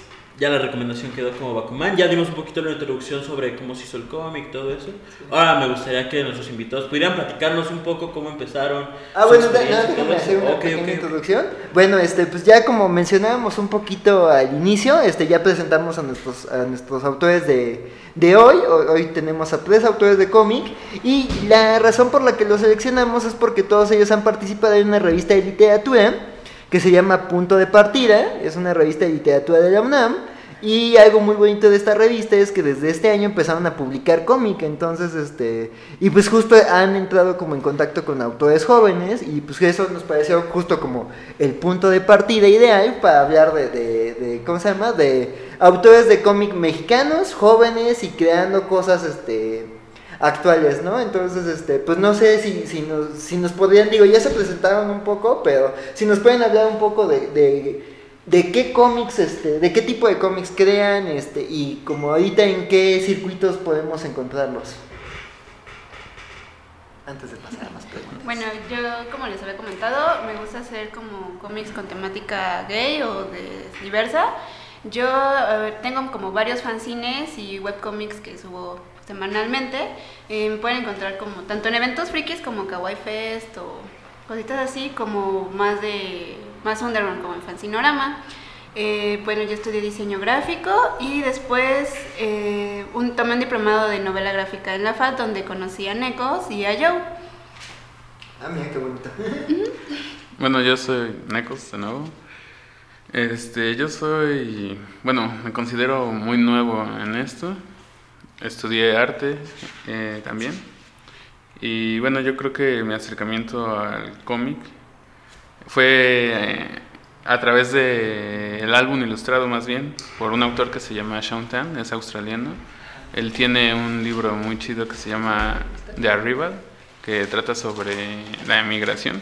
ya la recomendación quedó como Bakuman. Ya dimos un poquito la introducción sobre cómo se hizo el cómic, todo eso. Ahora me gustaría que nuestros invitados pudieran platicarnos un poco cómo empezaron. Ah, bueno, nada, déjame hacer una Ok, pequeña ok, ok. introducción. Bueno, este, pues ya como mencionábamos un poquito al inicio, este, ya presentamos a nuestros, a nuestros autores de, de hoy. Ho- Hoy tenemos a tres autores de cómic y la razón por la que los seleccionamos es porque todos ellos han participado en una revista de literatura que se llama Punto de Partida. Es una revista de literatura de la UNAM. Y algo muy bonito de esta revista es que desde este año empezaron a publicar cómic, entonces este y pues justo han entrado como en contacto con autores jóvenes y pues eso nos pareció justo como el punto de partida ideal para hablar de, de, ¿cómo se llama? de autores de cómic mexicanos, jóvenes y creando cosas este actuales, ¿no? Entonces, este, pues no sé si, si, nos, si nos podrían, digo, ya se presentaron un poco, pero si nos pueden hablar un poco de, de, de qué cómics, este, de qué tipo de cómics crean, este, y como ahorita en qué circuitos podemos encontrarlos. Antes de pasar a más preguntas. Bueno, yo como les había comentado, me gusta hacer como cómics con temática gay o diversa. Yo ver, tengo como varios fanzines y webcomics que subo semanalmente. Eh, pueden encontrar como tanto en eventos frikis como Kawaii Fest o cositas así, como más de más underground como en Fanzinorama. Eh, bueno, yo estudié diseño gráfico y después eh, un, tomé un diplomado de novela gráfica en la FAT donde conocí a Necos y a Joe. Ah, mira qué bonito. Bueno, yo soy Necos de nuevo. Este, yo soy, bueno, me considero muy nuevo en esto. Estudié arte eh, también. Y bueno, yo creo que mi acercamiento al cómic fue eh, a través del álbum ilustrado más bien, por un autor que se llama Sean Tan, es australiano. Él tiene un libro muy chido que se llama The Arrival, que trata sobre la emigración.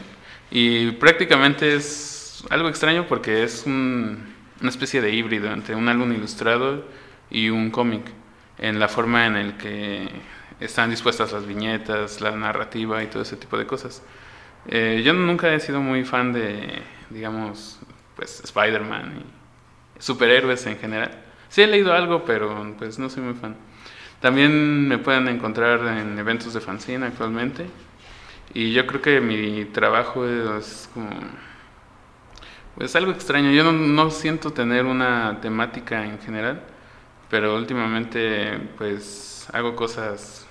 Y prácticamente es algo extraño porque es un- una especie de híbrido entre un álbum ilustrado y un cómic, en la forma en el que están dispuestas las viñetas, la narrativa y todo ese tipo de cosas. Eh, yo nunca he sido muy fan de, digamos, pues Spider-Man y superhéroes en general. Sí he leído algo, pero pues no soy muy fan. También me pueden encontrar en eventos de fanzine actualmente. Y yo creo que mi trabajo es como... Pues algo extraño. Yo no, siento tener una temática en general, pero últimamente pues hago cosas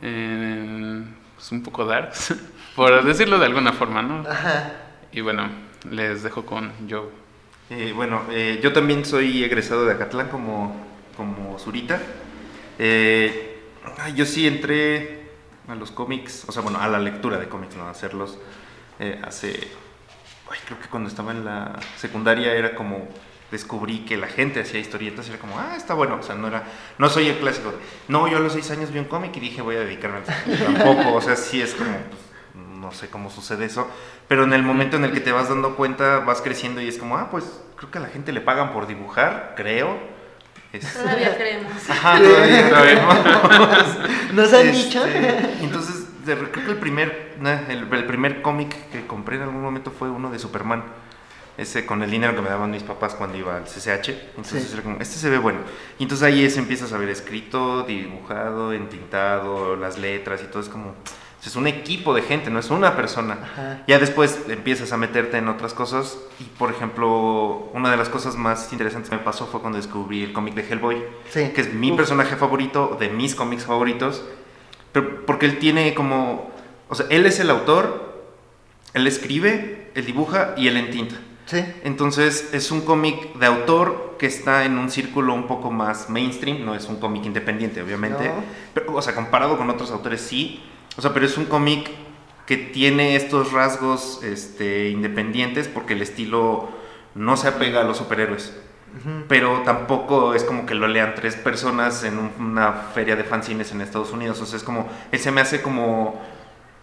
eh, pues, un poco darks, por decirlo de alguna forma, ¿no? Ajá. Y bueno, les dejo con Joe. Eh, bueno, eh, yo también soy egresado de Acatlán como, como Zurita. Eh, yo sí entré a los cómics, o sea, bueno, a la lectura de cómics, no a hacerlos, eh, hace, ay, creo que cuando estaba en la secundaria era como, descubrí que la gente hacía historietas y era como, ah, está bueno, o sea, no era, no soy el clásico, de, no, yo a los seis años vi un cómic y dije voy a dedicarme a eso. Tampoco, o sea, sí es como, pues, no sé cómo sucede eso, pero en el momento en el que te vas dando cuenta, vas creciendo y es como, ah, pues creo que a la gente le pagan por dibujar, creo. Es- Todavía creemos. Ajá, todavía. ¿Nos han Este, dicho? Entonces, de- creo que el primer, el, el primer cómic que compré en algún momento fue uno de Superman. Ese con el dinero que me daban mis papás cuando iba al CCH. Entonces Sí. era como, este se ve bueno. Y entonces ahí es, empiezas a ver escrito, dibujado, entintado, las letras y todo. Es como, es un equipo de gente, no es una persona. Ajá. Ya después empiezas a meterte en otras cosas y, por ejemplo, una de las cosas más interesantes que me pasó fue cuando descubrí el cómic de Hellboy, Sí. que es mi Uf. personaje favorito, de mis cómics favoritos, pero porque él tiene como, o sea, él es el autor, él escribe, él dibuja y él entinta. Sí. Entonces es un cómic de autor que está en un círculo un poco más mainstream, no es un cómic independiente, obviamente. No. Pero, o sea, comparado con otros autores sí. O sea, pero es un cómic que tiene estos rasgos este, independientes porque el estilo no se apega a los superhéroes. Pero tampoco es como que lo lean tres personas en un- una feria de fanzines en Estados Unidos. O sea, es como, él se me hace como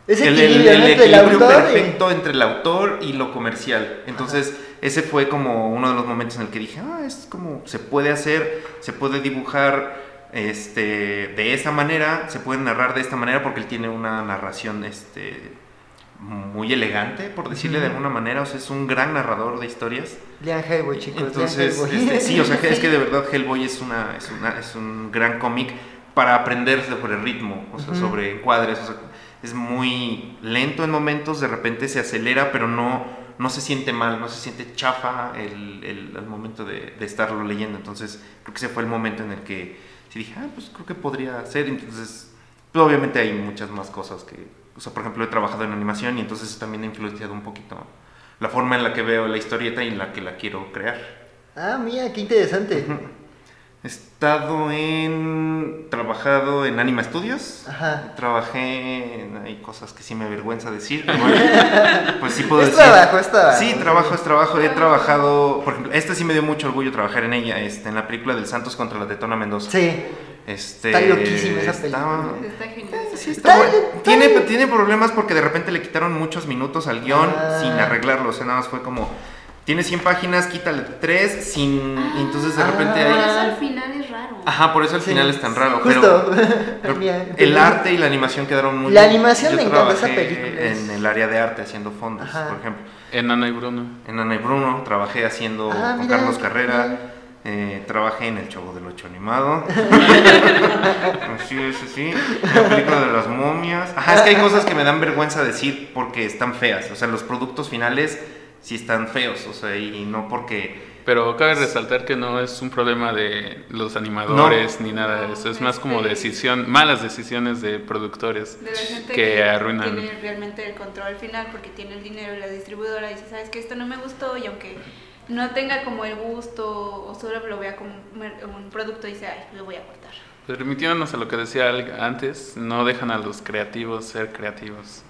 Ese el, el- equilibrio el el equilibrio autor y- perfecto entre el autor y lo comercial. Entonces, ese fue como uno de los momentos en el que dije, ah, es como, se puede hacer, se puede dibujar este, de esta manera, se puede narrar de esta manera porque él tiene una narración este, muy elegante, por decirle de Ujú. alguna manera. O sea, es un gran narrador de historias. Lean Hellboy, chicos. lean Entonces, Hellboy. este, sí, o sea, es que de verdad Hellboy es, una, es, una, es un gran cómic para aprender sobre ritmo, o sea, Ujú. sobre encuadres. O sea, es muy lento en momentos, de repente se acelera, pero no, no se siente mal, no se siente chafa el, el, al momento de, de estarlo leyendo. Entonces, creo que ese fue el momento en el que sí dije, ah, pues creo que podría ser. Entonces, pues, obviamente hay muchas más cosas que, o sea, por ejemplo, he trabajado en animación y entonces eso también ha influenciado un poquito la forma en la que veo la historieta y en la que la quiero crear. Ah, mira, qué interesante. He estado en. trabajado en Anima Studios. Ajá. Trabajé en. hay cosas que sí me avergüenza decir. pero bueno, pues sí puedo Es decir. trabajo, es trabajo. Sí, trabajo es trabajo. He trabajado. Por ejemplo, esta sí me dio mucho orgullo trabajar en ella. Este, en la película del Santos contra la Tetona Mendoza. Sí. Este, Está loquísima esa está- película. Está genial. Sí, está Está- bueno. está Tiene, tiene problemas porque de repente le quitaron muchos minutos al guion Ah. sin arreglarlo. O sea, nada más fue como. Tiene 100 páginas, quítale 3 sin. y entonces de repente Ah. Por hay. eso al final es raro. Ajá, por eso al Sí. final es tan raro. Justo. Pero, el arte y la animación quedaron muy La bien. animación Yo me encanta esa película. En el área de arte haciendo fondos, Ajá. por ejemplo. En Ana y Bruno. En Ana y Bruno trabajé haciendo Ah, con mira, Carlos Carrera. bien. eh, trabajé en El Chavo del Ocho animado. así es, así. La película de las momias. Ajá, es que hay cosas que me dan vergüenza decir porque están feas. O sea, los productos finales sí están feos. O sea, y no porque. Pero cabe resaltar que no es un problema de los animadores ni nada de eso. Es más como decisión, malas decisiones de productores De la gente que arruinan. tiene realmente el control final porque tiene el dinero y la distribuidora dice, sabes que esto no me gustó y aunque no tenga como el gusto o solo lo vea como un producto dice, ay, lo voy a cortar. Permitiéndonos a lo que decía Al- antes, no dejan a los creativos ser creativos.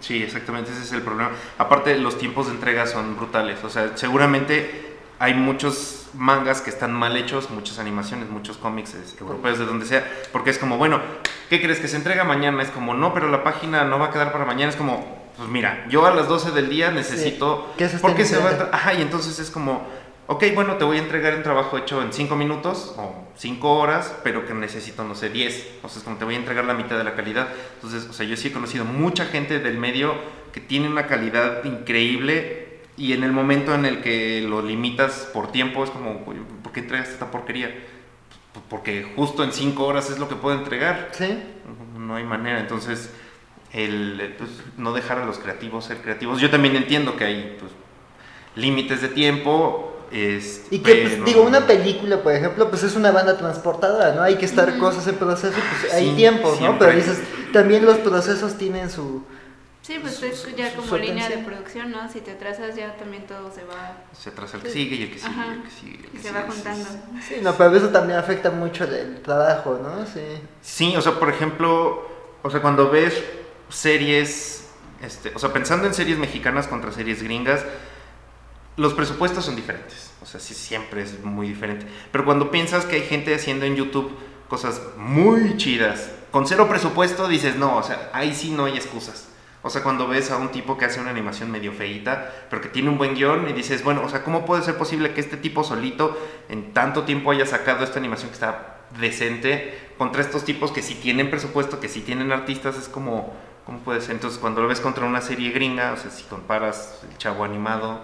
Sí, exactamente, ese es el problema. Aparte, los tiempos de entrega son brutales. O sea, seguramente hay muchos mangas que están mal hechos, muchas animaciones, muchos cómics europeos, de donde sea, porque es como, bueno, ¿qué crees que se entrega mañana? Es como, no, pero la página no va a quedar para mañana. Es como, pues mira, yo a las 12 del día necesito... que eso esté porque se va a... Ajá, y entonces es como, ok, bueno, te voy a entregar un trabajo hecho en 5 minutos o 5 horas, pero que necesito, no sé, 10. O sea, es como te voy a entregar la mitad de la calidad. Entonces, o sea, yo sí he conocido mucha gente del medio que tiene una calidad increíble y en el momento en el que lo limitas por tiempo es como, "Oye, ¿por qué entregas esta porquería? Porque justo en 5 horas es lo que puedo entregar. Sí. No hay manera. Entonces, el pues, no dejar a los creativos ser creativos. Yo también entiendo que hay pues, límites de tiempo. Y que, pues, digo, una película, por ejemplo, pues es una banda transportadora, ¿no? Hay que estar cosas en proceso, pues hay Sí, tiempo, ¿no? Pero dices, también los procesos tienen su... Sí, pues Su- es ya su- como su línea de producción, ¿no? Si te atrasas ya también todo se va, Se atrasa el que sigue y el que sigue, Ajá. y el que sigue. y se sigue, va juntando. sí. Sí, no, pero eso también afecta mucho el, el trabajo, ¿no? Sí. Sí, o sea, por ejemplo, o sea, cuando ves series, este, o sea, pensando en series mexicanas contra series gringas, los presupuestos son diferentes. O sea, sí, siempre es muy diferente. Pero cuando piensas que hay gente haciendo en YouTube cosas muy chidas, con cero presupuesto, dices, no, o sea, ahí sí no hay excusas. O sea, cuando ves a un tipo que hace una animación medio feíta, pero que tiene un buen guion y dices, bueno, o sea, ¿cómo puede ser posible que este tipo solito en tanto tiempo haya sacado esta animación que está decente contra estos tipos que sí tienen presupuesto, que sí tienen artistas? Es como, ¿cómo puede ser? Entonces, cuando lo ves contra una serie gringa, o sea, si comparas el chavo animado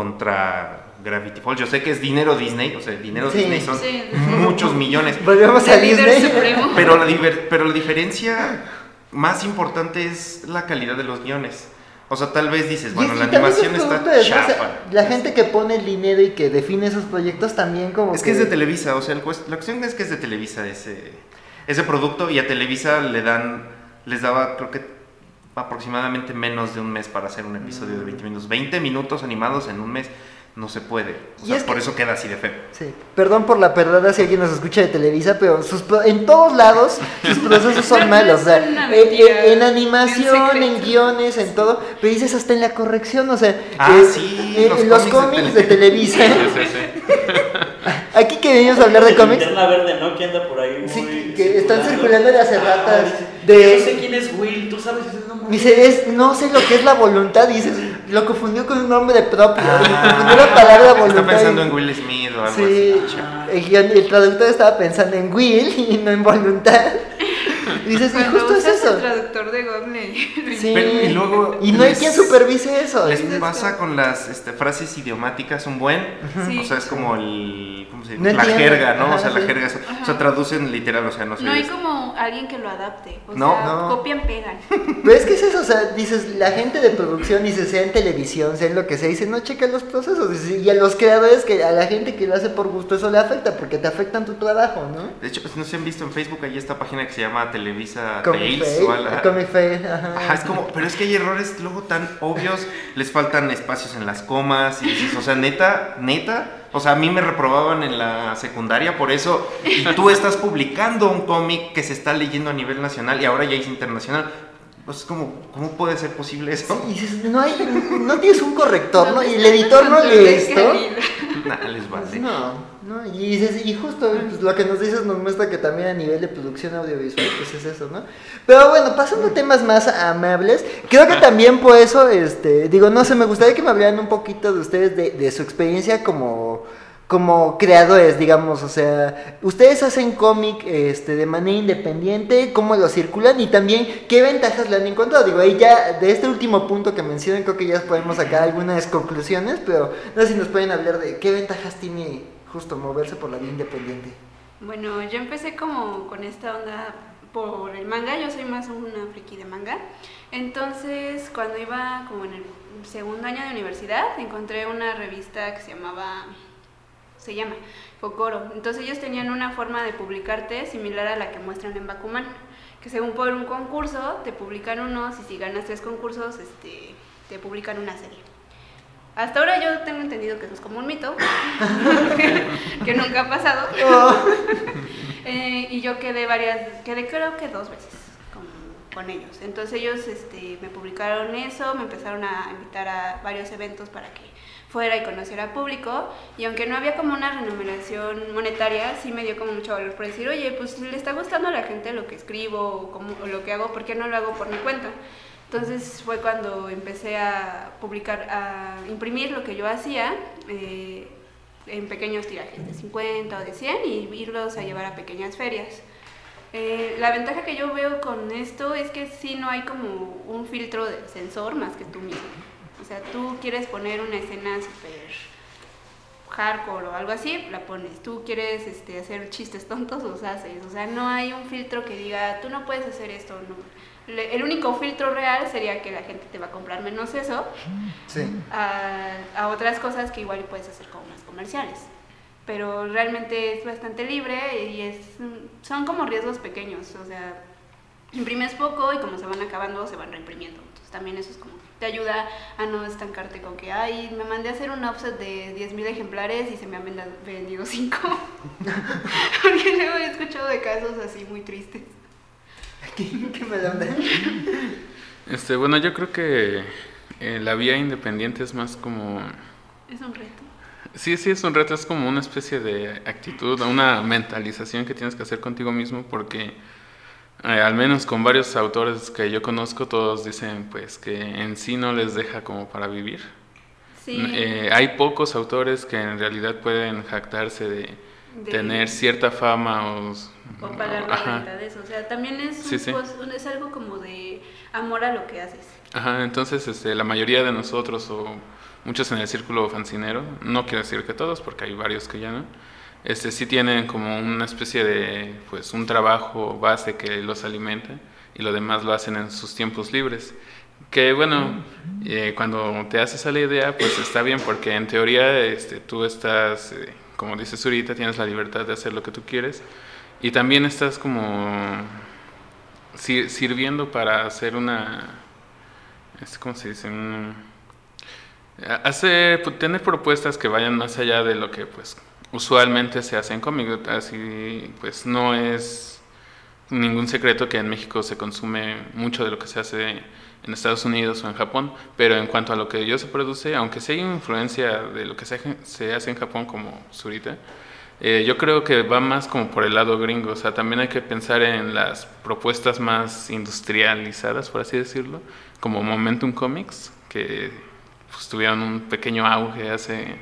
contra Gravity Falls, yo sé que es dinero Disney, o sea, dinero Sí. Disney son Sí. muchos millones, Volvemos a El líder Disney. pero la, diver- pero la diferencia más importante es la calidad de los guiones. O sea, tal vez dices, bueno, y la animación está chafa. la gente que pone el dinero y que define esos proyectos también como Es que es de Televisa, o sea, el cuest- la cuestión es que es de Televisa ese, ese producto y a Televisa le dan, les daba creo que aproximadamente menos de un mes para hacer un episodio de 20 minutos. 20 minutos animados en un mes no se puede. O Y sea, es por que- eso queda así de feo. Sí. Perdón por la perdada si alguien nos escucha de Televisa, pero sus pro- en todos lados sus procesos son malos. O sea, en, mentira, en- en un animación, en guiones, en todo. Pero dices hasta en la corrección, o sea, Ah, que- sí, eh, los los, cómics de cómics de, Tele- Televisa. Sí, sí, sí. Aquí que venimos a hablar de cómics. Linterna verde, ¿no? Que anda por ahí muy Sí, que están circulando las erratas Ah, de- de... No sé quién es Will, tú sabes. No. Dice, es, no sé lo que es la voluntad, dices, lo confundió con un nombre propio, Ah, confundió la palabra voluntad. Está pensando y- en Will Smith o algo Sí, así. Ah. el, el traductor estaba pensando en Will y no en voluntad. Y dices, y justo es eso. el traductor de Google. Sí. Pero- y luego Y no hay les- quien supervise eso. Les pasa con las este, frases idiomáticas un buen, Sí. o sea, es como el, ¿cómo se dice? No la entiendo. jerga, ¿no? Ajá, o sea, la jerga, eso- o sea, traducen literal, o sea, no sé. No hay es- como alguien que lo adapte. O No. sea, No. copian, pegan. Pero es que es eso, o sea, dices, la gente de producción, dice, sea en televisión, sea en lo que sea, dice, no checa los procesos. y a los creadores, que a la gente que lo hace por gusto, eso le afecta, porque te afectan tu trabajo, ¿no? De hecho, pues, no se han visto en Facebook, hay esta página que se llama Televisa Comic Tales Fail, o algo. Comic Fail, ajá. Ajá, es como, pero es que hay errores luego tan obvios, les faltan espacios en las comas, y dices, o sea, neta, neta, o sea, a mí me reprobaban en la secundaria por eso, y tú estás publicando un cómic que se está leyendo a nivel nacional y ahora ya es internacional. Pues como, ¿cómo puede ser posible eso? Y dices, no, hay, no tienes un corrector, ¿no? ¿Dónde Y el está tu editor no lee esto. Nah, les Pues vale. no, no, y dices, y justo pues, lo que nos dices nos muestra que también a nivel de producción audiovisual, pues es eso, ¿no? Pero bueno, pasando a temas más amables, creo que también por eso, este, digo, no sé, me gustaría que me hablaran un poquito de ustedes, de, de su experiencia como, como creadores, digamos, o sea, ustedes hacen cómic este, de manera independiente, cómo lo circulan y también qué ventajas le han encontrado. Digo, ahí ya de este último punto que mencionan, creo que ya podemos sacar algunas conclusiones, pero no sé si nos pueden hablar de qué ventajas tiene justo moverse por la vía independiente. Bueno, yo empecé como con esta onda por el manga, yo soy más una friki de manga. Entonces, cuando iba como en el segundo año de universidad, encontré una revista que se llamaba se llama Focoro. Entonces ellos tenían una forma de publicarte similar a la que muestran en Bakuman, que según por un concurso te publican unos y si ganas tres concursos este, te publican una serie. Hasta ahora yo tengo entendido que eso es como un mito, que nunca ha pasado. Eh, y yo quedé varias, quedé creo que dos veces con, con ellos. Entonces ellos este, me publicaron eso, me empezaron a invitar a varios eventos para que fuera y conocer al público. Y aunque no había como una remuneración monetaria, sí me dio como mucho valor por decir, oye, pues le está gustando a la gente lo que escribo o, como, lo que hago, ¿por qué no lo hago por mi cuenta? Entonces fue cuando empecé a publicar, a imprimir lo que yo hacía eh, en pequeños tirajes de 50 o de 100 y irlos a llevar a pequeñas ferias. Eh, la ventaja que yo veo con esto es que sí no hay como un filtro de sensor más que tú mismo. O sea, tú quieres poner una escena súper hardcore o algo así, la pones. Tú quieres este, hacer chistes tontos, los haces. O sea, no hay un filtro que diga, tú no puedes hacer esto. No. el único filtro real sería que la gente te va a comprar menos eso a, otras cosas que igual puedes hacer como más comerciales. Pero realmente es bastante libre y es, son como riesgos pequeños. O sea, imprimes poco y como se van acabando, se van reimprimiendo. Entonces también eso es como te ayuda a no estancarte con que, ay, me mandé a hacer un offset de 10.000 ejemplares y se me han vendido 5. Porque luego he escuchado de casos así muy tristes. ¿Qué, me dan Este, bueno, yo creo que eh, la vía independiente es más como... Es un reto. Sí, sí, es un reto, es como una especie de actitud, una mentalización que tienes que hacer contigo mismo porque eh, al menos con varios autores que yo conozco, todos dicen pues que en sí no les deja como para vivir. Eh, hay pocos autores que en realidad pueden jactarse de, tener cierta fama o, o pagar la de eso. O sea, también es, es algo como de amor a lo que haces. Ajá, entonces este, la mayoría de nosotros o muchos en el círculo fancinero, no quiero decir que todos porque hay varios que ya no, este, sí tienen como una especie de, pues, un trabajo base que los alimenta y lo demás lo hacen en sus tiempos libres. Que bueno, eh, cuando te haces a la idea, pues está bien porque en teoría este, tú estás, eh, como dices ahorita, tienes la libertad de hacer lo que tú quieres y también estás como sirviendo para hacer una, este, ¿cómo se dice? hacer, tener propuestas que vayan más allá de lo que pues usualmente se hace en cómic, así pues no es ningún secreto que en México se consume mucho de lo que se hace en Estados Unidos o en Japón, pero en cuanto a lo que yo se produce, aunque sí hay influencia de lo que se, se hace en Japón como Surita, eh, yo creo que va más como por el lado gringo, o sea, también hay que pensar en las propuestas más industrializadas, por así decirlo, como Momentum Comics, que pues, tuvieron un pequeño auge hace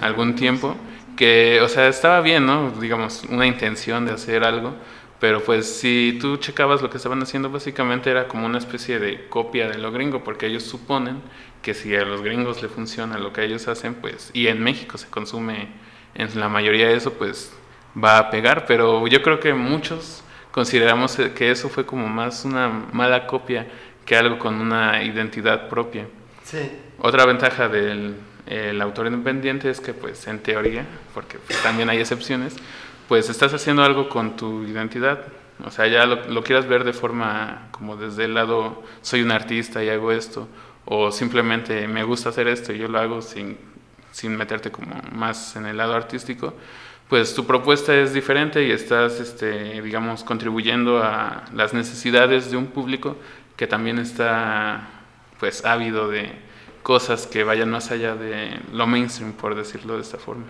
algún tiempo que, o sea, estaba bien, ¿no? Digamos, una intención de hacer algo, pero pues si tú checabas lo que estaban haciendo, básicamente era como una especie de copia de lo gringo, porque ellos suponen que si a los gringos le funciona lo que ellos hacen, pues, y en México se consume en la mayoría de eso, pues va a pegar, pero yo creo que muchos consideramos que eso fue como más una mala copia que algo con una identidad propia. Sí. Otra ventaja del el autor independiente es que pues en teoría, porque pues, también hay excepciones, pues estás haciendo algo con tu identidad. O sea, ya lo, quieras ver de forma como desde el lado, soy un artista y hago esto, o simplemente me gusta hacer esto y yo lo hago sin, sin meterte como más en el lado artístico, pues tu propuesta es diferente y estás, este, digamos, contribuyendo a las necesidades de un público que también está, pues, ávido de, cosas que vayan más allá de lo mainstream, por decirlo de esta forma.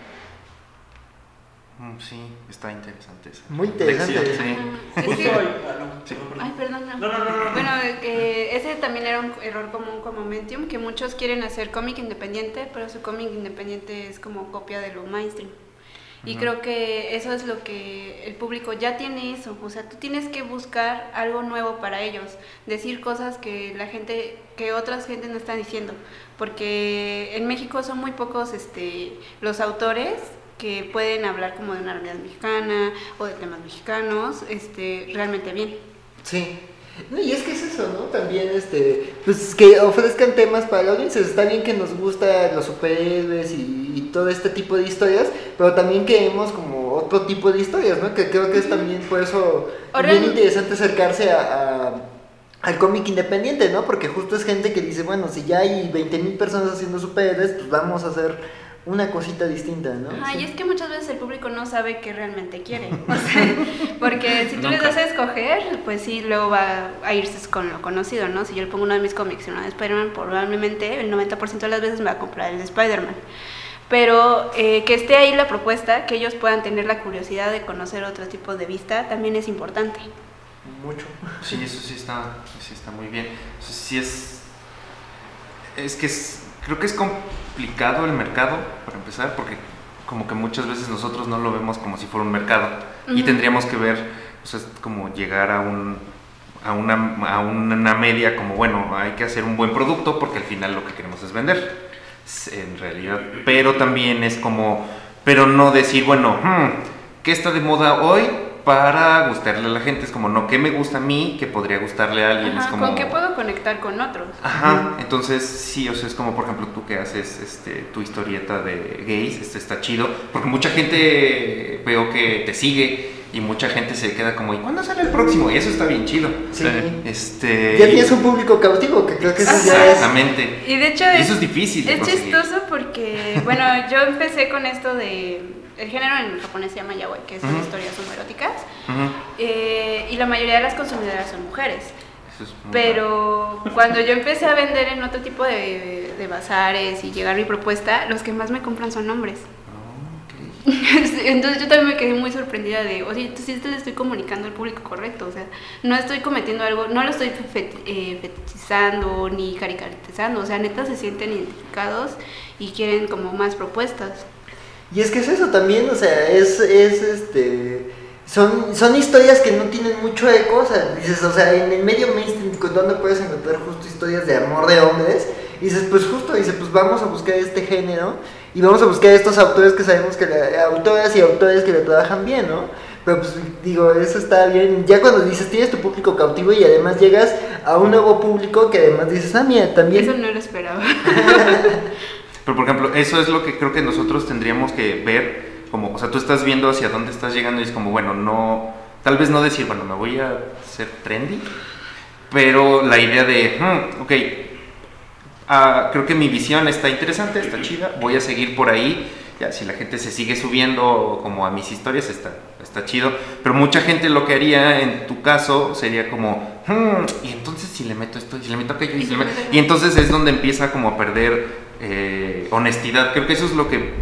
Mm, Sí, está interesante eso. Muy interesante. Sí. Sí. Ay, perdón. no. No, no, no, no, no. Bueno, que ese también era un error común con Momentium, que muchos quieren hacer cómic independiente, pero su cómic independiente es como copia de lo mainstream. Y creo que eso es lo que el público ya tiene eso, o sea, tú tienes que buscar algo nuevo para ellos, decir cosas que la gente, que otras gente no están diciendo, porque en México son muy pocos este, los autores que pueden hablar como de una realidad mexicana o de temas mexicanos este, realmente bien. Sí. No, y es que es eso, ¿no? También, este, pues que ofrezcan temas para la audiencia. Está bien que nos gusta los superhéroes y, y todo este tipo de historias, pero también queremos como otro tipo de historias, ¿no? Que creo que es también por eso bien interesante acercarse a, a- al cómic independiente, ¿no? Porque justo es gente que dice, bueno, si ya hay 20 mil personas haciendo superhéroes, pues vamos a hacer una cosita distinta, ¿no? Ajá, Sí. y es que muchas veces el público no sabe qué realmente quiere. O sea, porque si tú les das a escoger, pues sí, luego va a irse con lo conocido, ¿no? Si yo le pongo uno de mis cómics y uno de Spider-Man, probablemente el 90% de las veces me va a comprar el de Spider-Man. Pero eh, que esté ahí la propuesta, que ellos puedan tener la curiosidad de conocer otro tipo de vista, también es importante. Mucho. Sí, eso sí está, sí está muy bien. O sea, sí es. Es que es. Creo que es complicado el mercado, para empezar, porque como que muchas veces nosotros no lo vemos como si fuera un mercado. Y Ujú. tendríamos que ver, o sea, es como llegar a un. A una, a una media como, bueno, hay que hacer un buen producto porque al final lo que queremos es vender, en realidad. Pero también es como, pero no decir, bueno, hmm, ¿qué está de moda hoy para gustarle a la gente? Es como, no, ¿qué me gusta a mí que podría gustarle a alguien? Ajá, es como, ¿Con qué puedo conectar con otros? Ajá, entonces sí, o sea, es como por ejemplo tú que haces este, tu historieta de gays, este está chido, porque mucha gente veo que te sigue y mucha gente se queda como, ¿y cuándo sale el próximo? Y eso está bien chido. Sí. Este, Ya tienes un público cautivo, que creo que eso ya es... Exactamente. Y de hecho Y eso es difícil de Es conseguir. chistoso porque, bueno, yo empecé con esto de... El género en japonés se llama yaoi, que son Ujú. historias homoeróticas. Eh, y la mayoría de las consumidoras son mujeres. eso es muy Pero cuando yo empecé a vender en otro tipo de, de bazares y llegar mi propuesta, los que más me compran son hombres. Entonces yo también me quedé muy sorprendida de, oye, entonces te estoy comunicando al público correcto, o sea, no estoy cometiendo algo, no lo estoy fet- eh, fetichizando ni caricaturizando, o sea, neta se sienten identificados y quieren como más propuestas. Y es que es eso también, o sea, es, es este. Son, son historias que no tienen mucho eco, o sea, dices, o sea, en el medio mainstream, ¿dónde puedes encontrar justo historias de amor de hombres? Y dices, pues justo, dice, pues vamos a buscar este género y vamos a buscar estos autores que sabemos que, la- autoras y autores que le trabajan bien, ¿no? Pero pues digo, eso está bien. Ya cuando dices, tienes tu público cautivo y además llegas a un nuevo público que además dices, ah, mira, también. Eso no lo esperaba. Pero por ejemplo, eso es lo que creo que nosotros tendríamos que ver, como, o sea, tú estás viendo hacia dónde estás llegando y es como, bueno, no, tal vez no decir, bueno, me voy a ser trendy, pero la idea de, hmm, ok, ah, creo que mi visión está interesante, está chida, voy a seguir por ahí, ya, si la gente se sigue subiendo como a mis historias, está, está chido, pero mucha gente lo que haría en tu caso sería como, hmm, y entonces si le meto esto, si le meto aquello, y, si le meto- y entonces es donde empieza como a perder eh, honestidad. Creo que eso es lo que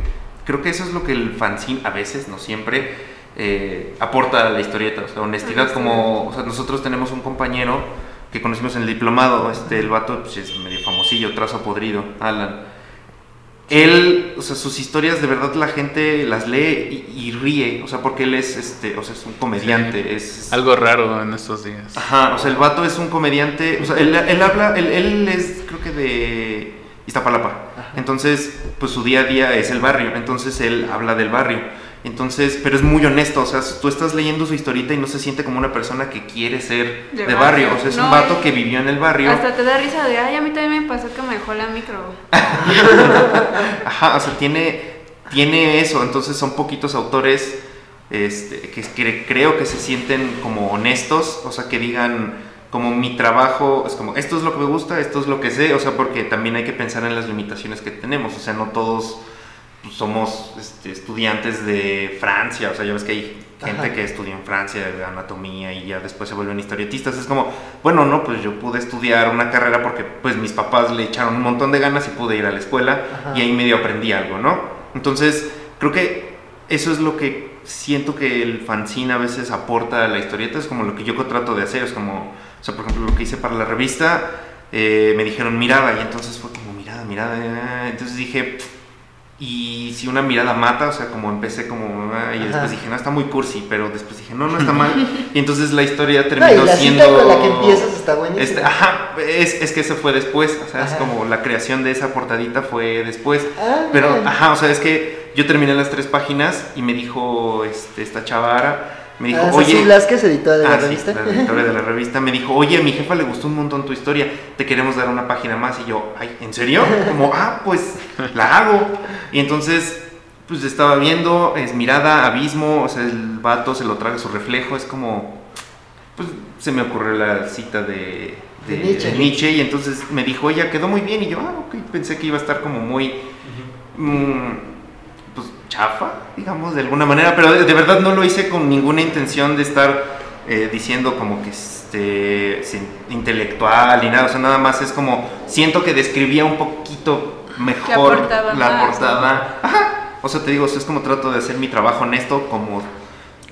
creo que eso es lo que el fanzine a veces, no siempre, eh, aporta a la historieta. O sea, honestidad como, o sea, nosotros tenemos un compañero que conocimos en el diplomado, este, el vato pues, es medio famosillo, trazo podrido, Alan. Él, o sea, sus historias de verdad la gente las lee y, y ríe, o sea, porque él es, este, o sea, es un comediante, es Algo raro en estos días. Ajá, o sea, el vato es un comediante, o sea, él, él habla, él, él es creo que de Iztapalapa, entonces pues su día a día es el barrio, entonces él habla del barrio, entonces, pero es muy honesto, o sea, tú estás leyendo su historita y no se siente como una persona que quiere ser de, De barrio, barrio. o sea, es No, un vato que vivió en el barrio, Hasta te da risa de, ay, a mí también me pasó que me dejó la micro. ajá, o sea, tiene, tiene eso, entonces son poquitos autores este, que, que creo que se sienten como honestos, o sea, que digan como mi trabajo, es como esto es lo que me gusta, esto es lo que sé, o sea, porque también hay que pensar en las limitaciones que tenemos, o sea, no todos pues, somos este, estudiantes de Francia, o sea, ya ves que hay gente Ajá. que estudia en Francia de anatomía y ya después se vuelven historietistas, es como, bueno, no, pues yo pude estudiar una carrera porque pues mis papás le echaron un montón de ganas y pude ir a la escuela Ajá. y ahí medio aprendí algo, ¿no? Entonces, creo que eso es lo que siento que el fanzine a veces aporta a la historieta, es como lo que yo trato de hacer, es como, o sea, por ejemplo, lo que hice para la revista, eh, me dijeron mirada, y entonces fue como mirada, mirada, eh, entonces dije, y si una mirada mata, o sea, como empecé como, ah, y después dije, no, está muy cursi, pero después dije, no, no está mal, y entonces la historia terminó No, y la siendo... cita con la que empiezas está buenísima. Este, ajá, es, es que eso fue después, o sea, es como la creación de esa portadita fue después. Ah, pero, ajá, o sea, es que yo terminé las tres páginas y me dijo este, esta chavara, me dijo, Ah, oye. Blasquez, editora de la Ah, sí, revista. la editora de la revista, me dijo, oye, a mi jefa le gustó un montón tu historia, te queremos dar una página más. Y yo, ay, ¿en serio? Como, ah, pues la hago. Y entonces, pues estaba viendo, es mirada, abismo, o sea, el vato se lo traga su reflejo, es como, pues se me ocurrió la cita de, de, De Nietzsche. de Nietzsche, y entonces me dijo, oye, quedó muy bien, y yo, ah, ok, pensé que iba a estar como muy, chafa, digamos, de alguna manera, pero de, de verdad no lo hice con ninguna intención de estar eh, diciendo como que este, sin- intelectual y nada, o sea, nada más es como, siento que describía un poquito mejor la más, portada. Ajá. O sea, te digo, o sea, es como trato de hacer mi trabajo honesto, como,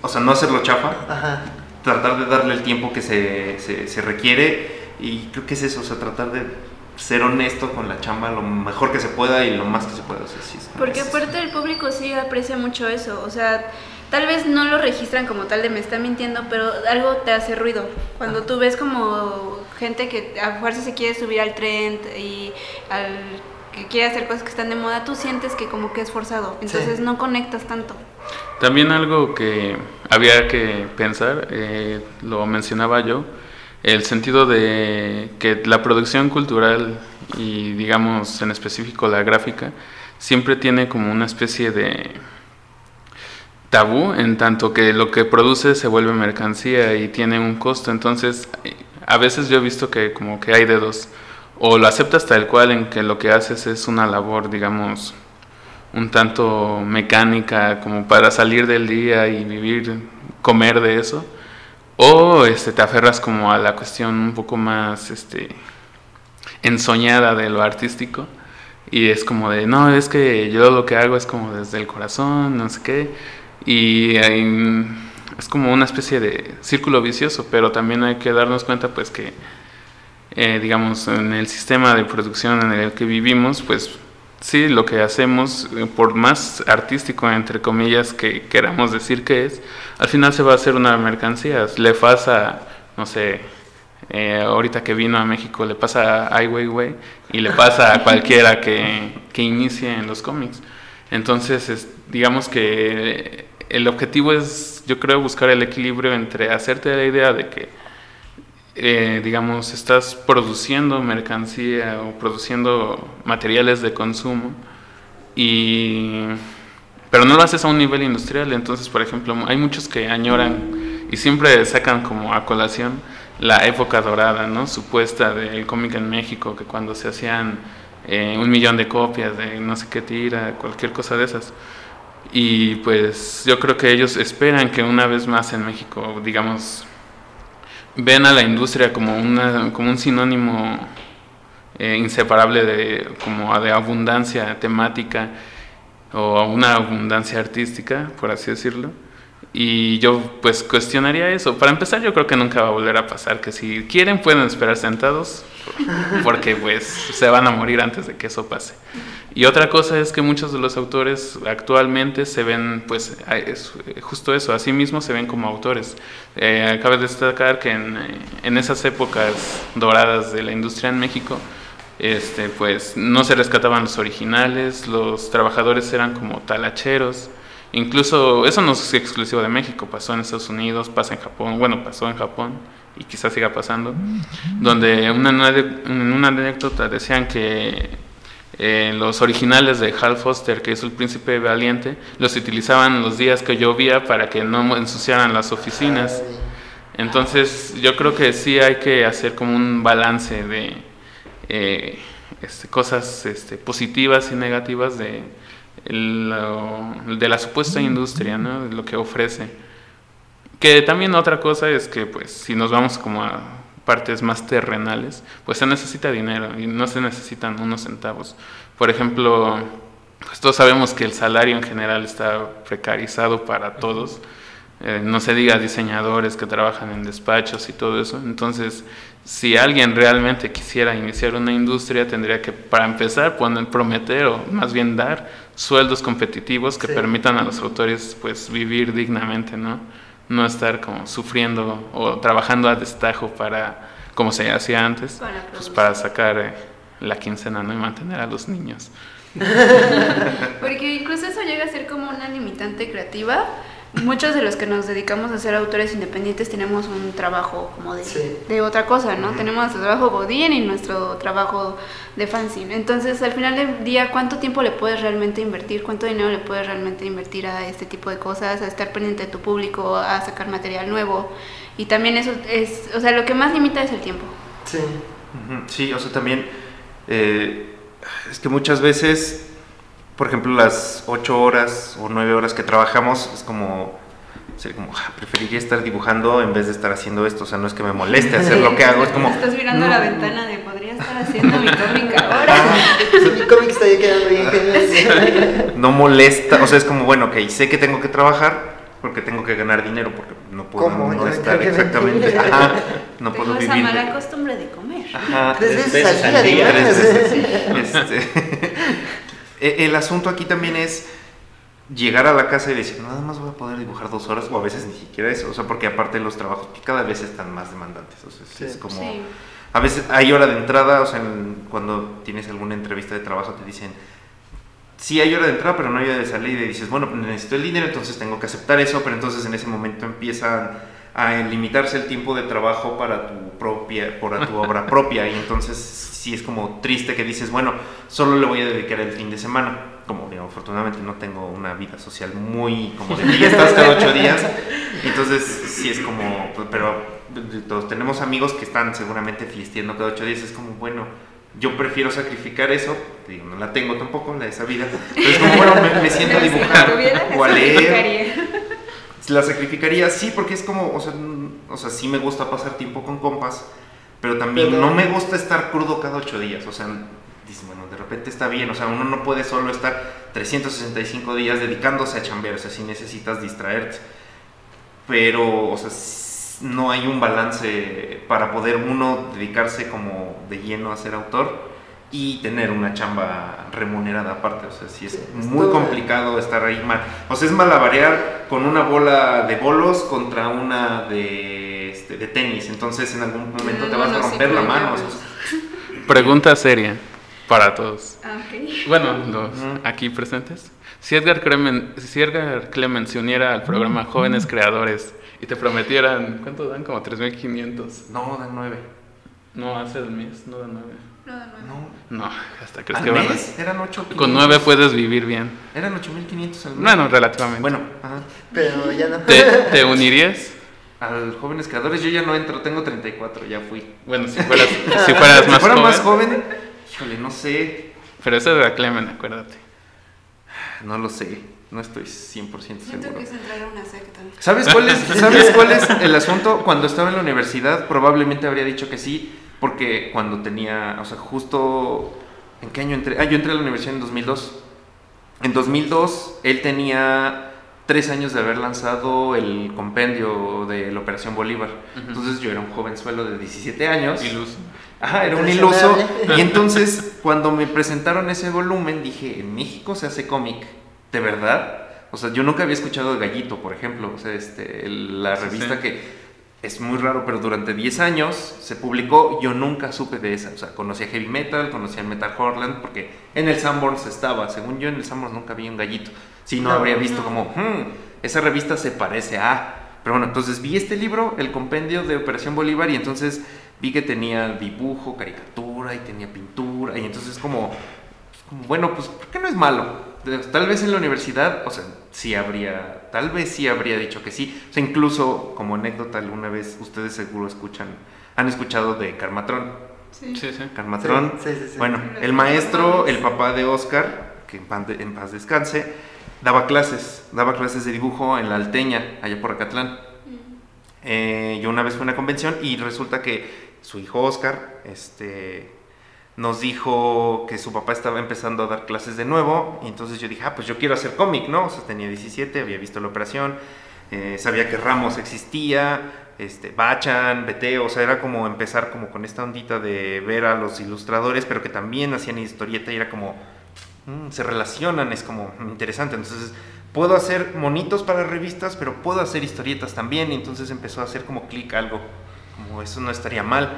o sea, no hacerlo chafa, Ajá. tratar de darle el tiempo que se, se, se requiere y creo que es eso, o sea, tratar de ser honesto con la chamba lo mejor que se pueda y lo más que se pueda. O sea, sí Porque aparte el público sí aprecia mucho eso, o sea, tal vez no lo registran como tal de me está mintiendo, pero algo te hace ruido. Cuando tú ves como gente que a fuerza se quiere subir al trend y al que quiere hacer cosas que están de moda, tú sientes que como que es forzado, entonces no conectas tanto. También algo que había que pensar, eh, lo mencionaba yo, el sentido de que la producción cultural y digamos en específico la gráfica siempre tiene como una especie de tabú en tanto que lo que produce se vuelve mercancía y tiene un costo. Entonces, a veces yo he visto que como que hay de dos. O lo aceptas tal cual en que lo que haces es una labor, digamos, un tanto mecánica como para salir del día y vivir, comer de eso. O este, te aferras como a la cuestión un poco más este, ensoñada de lo artístico. Y es como de, no, es que yo lo que hago es como desde el corazón, no sé qué. Y es como una especie de círculo vicioso, pero también hay que darnos cuenta pues que, eh, digamos, en el sistema de producción en el que vivimos, pues sí, lo que hacemos, eh, por más artístico, entre comillas, que queramos decir que es, al final se va a hacer una mercancía. Le pasa, no sé, eh, ahorita que vino a México, le pasa a Ai Weiwei y le pasa a cualquiera que, que inicie en los cómics. Entonces, es- digamos que el objetivo es, yo creo, buscar el equilibrio entre hacerte la idea de que, eh, digamos, estás produciendo mercancía o produciendo materiales de consumo y pero no lo haces a un nivel industrial. Entonces por ejemplo hay muchos que añoran y siempre sacan como a colación la época dorada no supuesta del cómic en México que cuando se hacían eh, un millón de copias de no sé qué tira cualquier cosa de esas. Y pues yo creo que ellos esperan que una vez más en México digamos ven a la industria como una como un sinónimo eh, inseparable de como de abundancia temática o una abundancia artística, por así decirlo. Y yo pues cuestionaría eso. Para empezar, yo creo que nunca va a volver a pasar, que si quieren pueden esperar sentados, porque pues se van a morir antes de que eso pase. Y otra cosa es que muchos de los autores actualmente se ven, pues, es- justo eso, a sí mismos se ven como autores. Eh, cabe destacar que en, eh, en esas épocas doradas de la industria en México, este, pues no se rescataban los originales, los trabajadores eran como talacheros. Incluso eso no es exclusivo de México, pasó en Estados Unidos, pasa en Japón, bueno, pasó en Japón y quizás siga pasando, donde una, una anécdota decían que eh, los originales de Hal Foster, que es el príncipe valiente, los utilizaban los días que llovía para que no ensuciaran las oficinas. Entonces yo creo que sí hay que hacer como un balance de eh, este, cosas este, positivas y negativas de, de la supuesta industria, ¿no? lo que ofrece. Que también otra cosa es que pues si nos vamos como a partes más terrenales, pues se necesita dinero y no se necesitan unos centavos. Por ejemplo, pues todos sabemos que el salario en general está precarizado para todos. Eh, no se diga diseñadores que trabajan en despachos y todo eso. Entonces, si alguien realmente quisiera iniciar una industria, tendría que, para empezar, poner, prometer o más bien dar sueldos competitivos que Sí. permitan a los autores pues vivir dignamente, ¿no? No estar como sufriendo o trabajando a destajo para, como se hacía antes, Para pues para sacar eh, la quincena, ¿no? Y mantener a los niños. Porque incluso eso llega a ser como una limitante creativa. Muchos de los que nos dedicamos a ser autores independientes tenemos un trabajo como de, Sí. de otra cosa, ¿no? Tenemos nuestro trabajo Godín y nuestro trabajo de fanzine. Entonces, al final del día, ¿cuánto tiempo le puedes realmente invertir? ¿Cuánto dinero le puedes realmente invertir a este tipo de cosas? A estar pendiente de tu público, a sacar material nuevo. Y también eso es, o sea, lo que más limita es el tiempo. Sí. Sí, o sea, también eh, es que muchas veces, por ejemplo, las ocho horas o nueve horas que trabajamos es como, sería como "Ah, preferiría estar dibujando en vez de estar haciendo esto. O sea, no es que me moleste hacer lo que hago, es como. Estás mirando a no. la ventana de podría estar haciendo mi cómic ahora. Mi cómic está ya quedando bien. No molesta, o sea, es como, bueno, ok, sé que tengo que trabajar porque tengo que ganar dinero, porque no puedo ¿Cómo? no Yo estar exactamente. Ajá, no Tengo puedo esa vivir. mala de- costumbre de comer. Ajá, Tres veces al día. Tres veces, sí. Este, el asunto aquí también es llegar a la casa y decir, nada más voy a poder dibujar dos horas, o a veces ni siquiera eso, o sea, porque aparte los trabajos cada vez están más demandantes, o sea, sí es como... Sí. A veces hay hora de entrada, o sea, en- cuando tienes alguna entrevista de trabajo te dicen, sí hay hora de entrada, pero no hay hora de salida, y dices, bueno, necesito el dinero, entonces tengo que aceptar eso, pero entonces en ese momento empiezan a limitarse el tiempo de trabajo para tu propia, para tu obra propia, y entonces sí es como triste que dices, bueno, solo le voy a dedicar el fin de semana, como digo, afortunadamente no tengo una vida social muy como de fiestas cada ocho días, entonces sí es como, pues, pero todos tenemos amigos que están seguramente fiesteando cada ocho días, es como, bueno, yo prefiero sacrificar eso, digo, no la tengo tampoco, la de esa vida, pero es como, bueno, me, me siento a dibujar o a leer. La sacrificaría, sí, porque es como, o sea, mm, o sea, sí me gusta pasar tiempo con compas, pero también Pero- no me gusta estar crudo cada ocho días, o sea, dices, bueno, de repente está bien, o sea, uno no puede solo estar 365 días dedicándose a chambear, o sea, sí necesitas distraerte, pero, o sea, no hay un balance para poder uno dedicarse como de lleno a ser autor y tener una chamba remunerada aparte, o sea, sí es muy complicado estar ahí mal, o sea, es malabarear con una bola de bolos contra una de, este, de tenis, entonces en algún momento Un te vas a romper la mano, ya, o sea. Pregunta seria para todos. Ah. Bueno, los aquí presentes. Si Edgar, Clemen, si Edgar Clemens se uniera al programa Jóvenes Creadores y te prometieran, ¿cuánto dan? Como 3.500. no, dan nueve. No, hace el mes, no dan 9. No, no, no. No, No, hasta crees ¿Al que van a- mes? Eran ocho Con 9 puedes vivir bien. Eran 8500 al mes. Bueno, relativamente. Bueno, ajá. Pero ya no. ¿Te, te unirías? Al jóvenes creadores yo ya no entro, tengo 34, ya fui. Bueno, si fueras, si fueras si más fuera joven. más joven, híjole, no sé, Pero eso es de Clemen, acuérdate. no lo sé, no estoy 100% Siento seguro. que es entrar a una secta. ¿Sabes cuál, es, ¿Sabes cuál es el asunto? Cuando estaba en la universidad probablemente habría dicho que sí, porque cuando tenía, o sea, justo, ¿en qué año entré? Ah, yo entré a la universidad en 2002. En 2002 él tenía tres años de haber lanzado el compendio de la Operación Bolívar. Entonces yo era un jovenzuelo de 17 años. Iluso. Ajá, era un iluso. Y entonces, cuando me presentaron ese volumen, dije, en México se hace cómic, ¿de verdad? O sea, yo nunca había escuchado de Gallito, por ejemplo, o sea, este, el- la Sí, revista sí. que es muy raro, pero durante 10 años se publicó, yo nunca supe de esa, o sea, conocía Heavy Metal, conocía Metal Horland, porque en el Sanborns estaba, según yo en el Sanborns nunca vi un Gallito, si no, No, habría visto no. como, "Hmm, esa revista se parece a... Pero bueno, entonces vi este libro, el compendio de Operación Bolívar, y entonces vi que tenía dibujo, caricatura y tenía pintura, y entonces como, como, bueno, pues, ¿por qué no es malo? Tal vez en la universidad, o sea, sí habría, tal vez sí habría dicho que sí. O sea, incluso como anécdota, alguna vez ustedes seguro escuchan, han escuchado de Carmatrón. Sí. Sí, sí. Carmatrón, Sí, sí, sí, sí. bueno, el maestro, el papá de Oscar, que en paz, de- en paz descanse, daba clases, daba clases de dibujo en la Alteña, allá por Acatlán. Eh, yo una vez fui a una convención y resulta que su hijo Oscar, este, nos dijo que su papá estaba empezando a dar clases de nuevo. Y entonces yo dije, ah, pues yo quiero hacer cómic, ¿no? O sea, tenía 17, había visto la operación, eh, sabía que Ramos existía, este, Bachan, Beteo, o sea, era como empezar como con esta ondita de ver a los ilustradores, pero que también hacían historieta y era como, mm, se relacionan, es como interesante. Entonces, puedo hacer monitos para revistas, pero puedo hacer historietas también. Y entonces empezó a hacer como clic algo, como eso no estaría mal.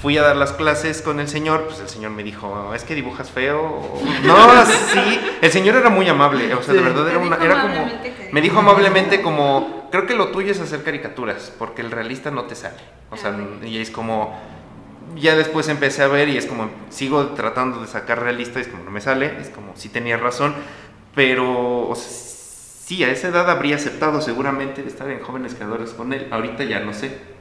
Fui a dar las clases con el señor, pues el señor me dijo, es que dibujas feo. No, sí, el señor era muy amable, o sea, de verdad era, una, era como, me dijo amablemente como, creo que lo tuyo es hacer caricaturas, porque el realista no te sale. O sea, Ah, y es como, ya después empecé a ver y es como, sigo tratando de sacar realista y es como, no me sale, es como, sí tenía razón, pero, o sea, sí, a esa edad habría aceptado seguramente estar en Jóvenes Creadores con él, ahorita ya no sé.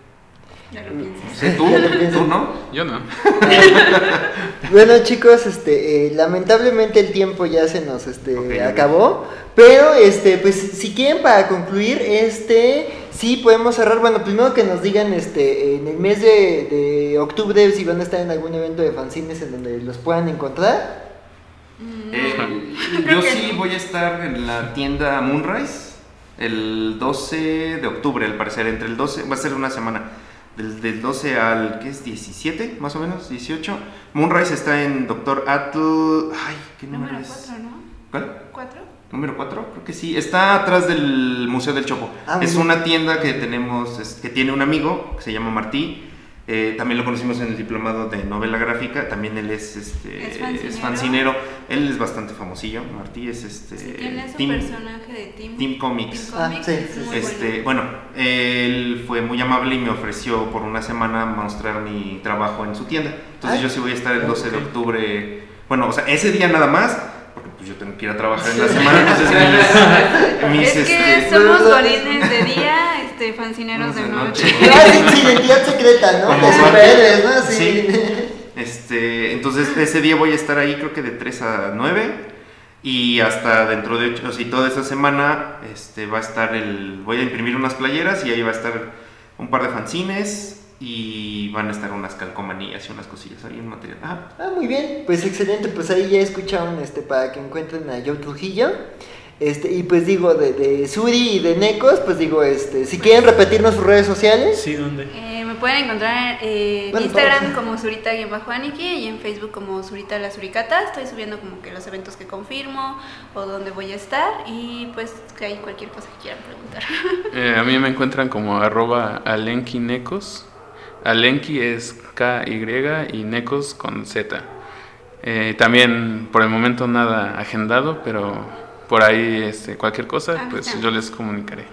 Ya lo piensas. ¿Sé tú? ¿Tú no? Yo no. Bueno chicos, este, eh, lamentablemente el tiempo ya se nos este, acabó, pero este, pues si quieren para concluir, este, sí podemos cerrar, bueno, primero que nos digan, este, en el mes de, de octubre si van a estar en algún evento de fanzines en donde los puedan encontrar. Mm, Eh, yo sí voy a estar en la tienda Moonrise el 12 de octubre, al parecer, entre el 12, va a ser una semana, del, del 12 al, ¿qué es? 17, más o menos, 18. Moonrise está en Doctor Atl, ay, ¿qué número, Número es? 4, ¿no? ¿Cuál? 4. Número 4, creo que sí. Está atrás del Museo del Chopo. Ah, es una tienda que tenemos, es- que tiene un amigo que se llama Martí. Eh, también lo conocimos en el diplomado de novela gráfica. También él es, este, Es fanzinero. Él es bastante famosillo. Martí es este. Sí, tiene su Team- personaje Team, Team Comics. Team Ah, sí, sí, muy Este, bueno. él fue muy amable y me ofreció por una semana mostrar mi trabajo en su tienda. Entonces Ah, yo sí voy a estar el 12 de ok. octubre. Bueno, o sea, ese día nada más, porque pues yo tengo que ir a trabajar en la semana. Entonces mis, mis, es que este, somos golines de día, este, fancineros de De noche. noche. Ah, sí, sí, identidad secreta, ¿no? Como De superhéroes, ¿no? Sí. Sí. Este, entonces ese día voy a estar ahí creo que de 3 a 9 y hasta dentro de 8, o sea, toda esa semana este, va a estar el, voy a imprimir unas playeras y ahí va a estar un par de fanzines y van a estar unas calcomanías y unas cosillas ahí en material. Ah, Ah, muy bien, pues excelente, pues ahí ya escucharon este para que encuentren a Joe Trujillo. Este, y pues digo, de, de Suri y de Necos, pues digo, este, si quieren repetirnos sus redes sociales. Sí, ¿dónde? Eh, me pueden encontrar en Bueno, Instagram todos. como Zurita-Aniki y en Facebook como Zurita la Suricata. Estoy subiendo como que los eventos que confirmo o donde voy a estar y pues que hay cualquier cosa que quieran preguntar. Eh, a mí me encuentran como arroba alenquinecos. Alenqui es K-Y y necos con Z. Eh, también por el momento nada agendado, pero por ahí este, cualquier cosa, Ah, pues yo les comunicaré.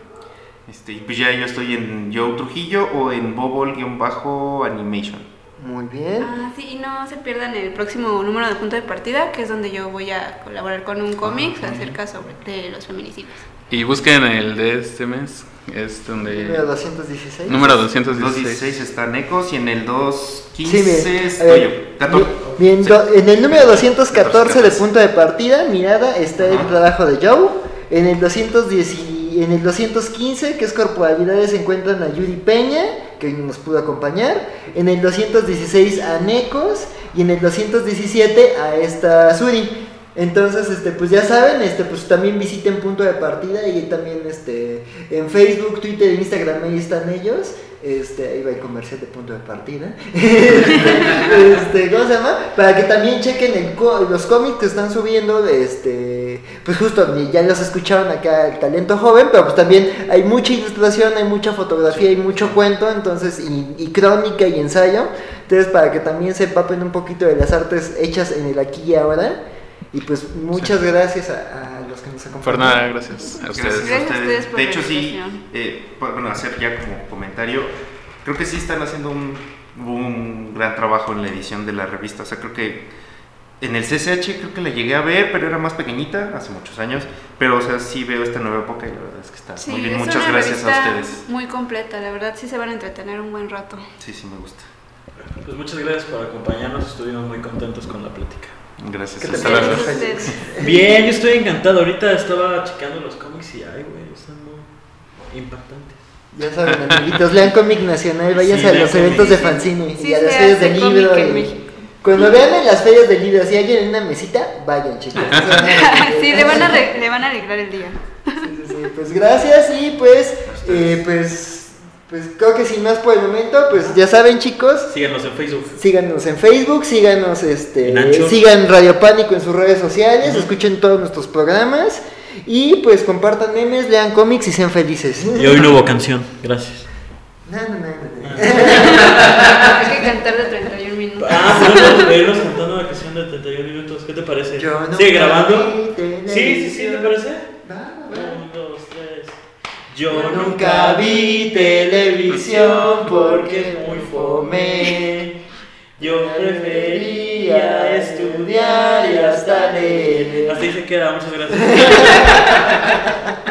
este, y pues ya yo estoy en Joe Trujillo o en Bobol-Animation. Muy bien. Ah, sí, y no se pierdan el próximo número de punto de partida, que es donde yo voy a colaborar con un cómic acerca sobre de los feminicidios. Y busquen el de este mes, es Número donde... 216. Número En el 216. 216 está Necos y en el 215 Sí, bien. Estoy ver, yo. Cator- bien, Sí. do- en el número 214 de 214. punto de partida, mirada, está el Ajá. trabajo de Joe. En el 210 y- en el 215, que es corporalidades, se encuentran a Yuri Peña, que nos pudo acompañar. En el 216 a Necos y en el 217 a esta Suri. Entonces, este, pues ya saben, este, pues también visiten punto de partida y también este, en Facebook, Twitter, Instagram, ahí están ellos. Este, ahí va el comercial de punto de partida. este, ¿cómo se llama? Para que también chequen el los cómics que están subiendo, este, pues justo ya los escucharon acá el talento joven, pero pues también hay mucha ilustración, hay mucha fotografía, hay mucho cuento, entonces, y, y crónica y ensayo. Entonces, para que también se empapen un poquito de las artes hechas en el aquí y ahora. Y pues muchas gracias a, a los que nos acompañan. Por nada, gracias a Gracias ustedes. a Gracias a ustedes. ustedes por de hecho, sí, eh, pa- bueno, hacer ya como comentario, creo que sí están haciendo un, un gran trabajo en la edición de la revista. O sea, creo que en el CCH creo que la llegué a ver, pero era más pequeñita, hace muchos años. Pero, o sea, sí veo esta nueva época y la verdad es que está Sí, muy bien. es Muchas una gracias a ustedes. Muy completa, la verdad sí se van a entretener un buen rato. Sí, sí, me gusta. Pues muchas gracias por acompañarnos, estuvimos muy contentos con la plática. Gracias. A ustedes. Bien, yo estoy encantado. Ahorita estaba checando los cómics y ay, güey, están muy impactantes. Ya saben, amiguitos, lean cómic nacional, váyanse Sí, a los eventos de fanzine sí y a las ferias de libro. en y- México. Cuando vean en las ferias del libro si alguien en una mesita, vayan chicos. sí, le van, a le van a alegrar el día. Sí, sí, sí, Pues gracias y pues, eh, pues, pues creo que sin más por el momento, pues ya saben chicos, Síganos en Facebook. síganos en Facebook, síganos, este, En sigan Radio Pánico en sus redes sociales, escuchen todos nuestros programas y pues compartan memes, lean cómics y sean felices. Y hoy no hubo canción. Gracias. No, no, no, no. Hay que cantar de 31 minutos. Ah, verlos cantando la canción de 31 minutos. ¿Qué te parece? Yo nunca ¿Sigue grabando? Sí, sí, sí, ¿te parece? Va, va. Yo nunca vi televisión porque muy fome. Yo prefería estudiar y hasta leer. Así se queda, muchas gracias.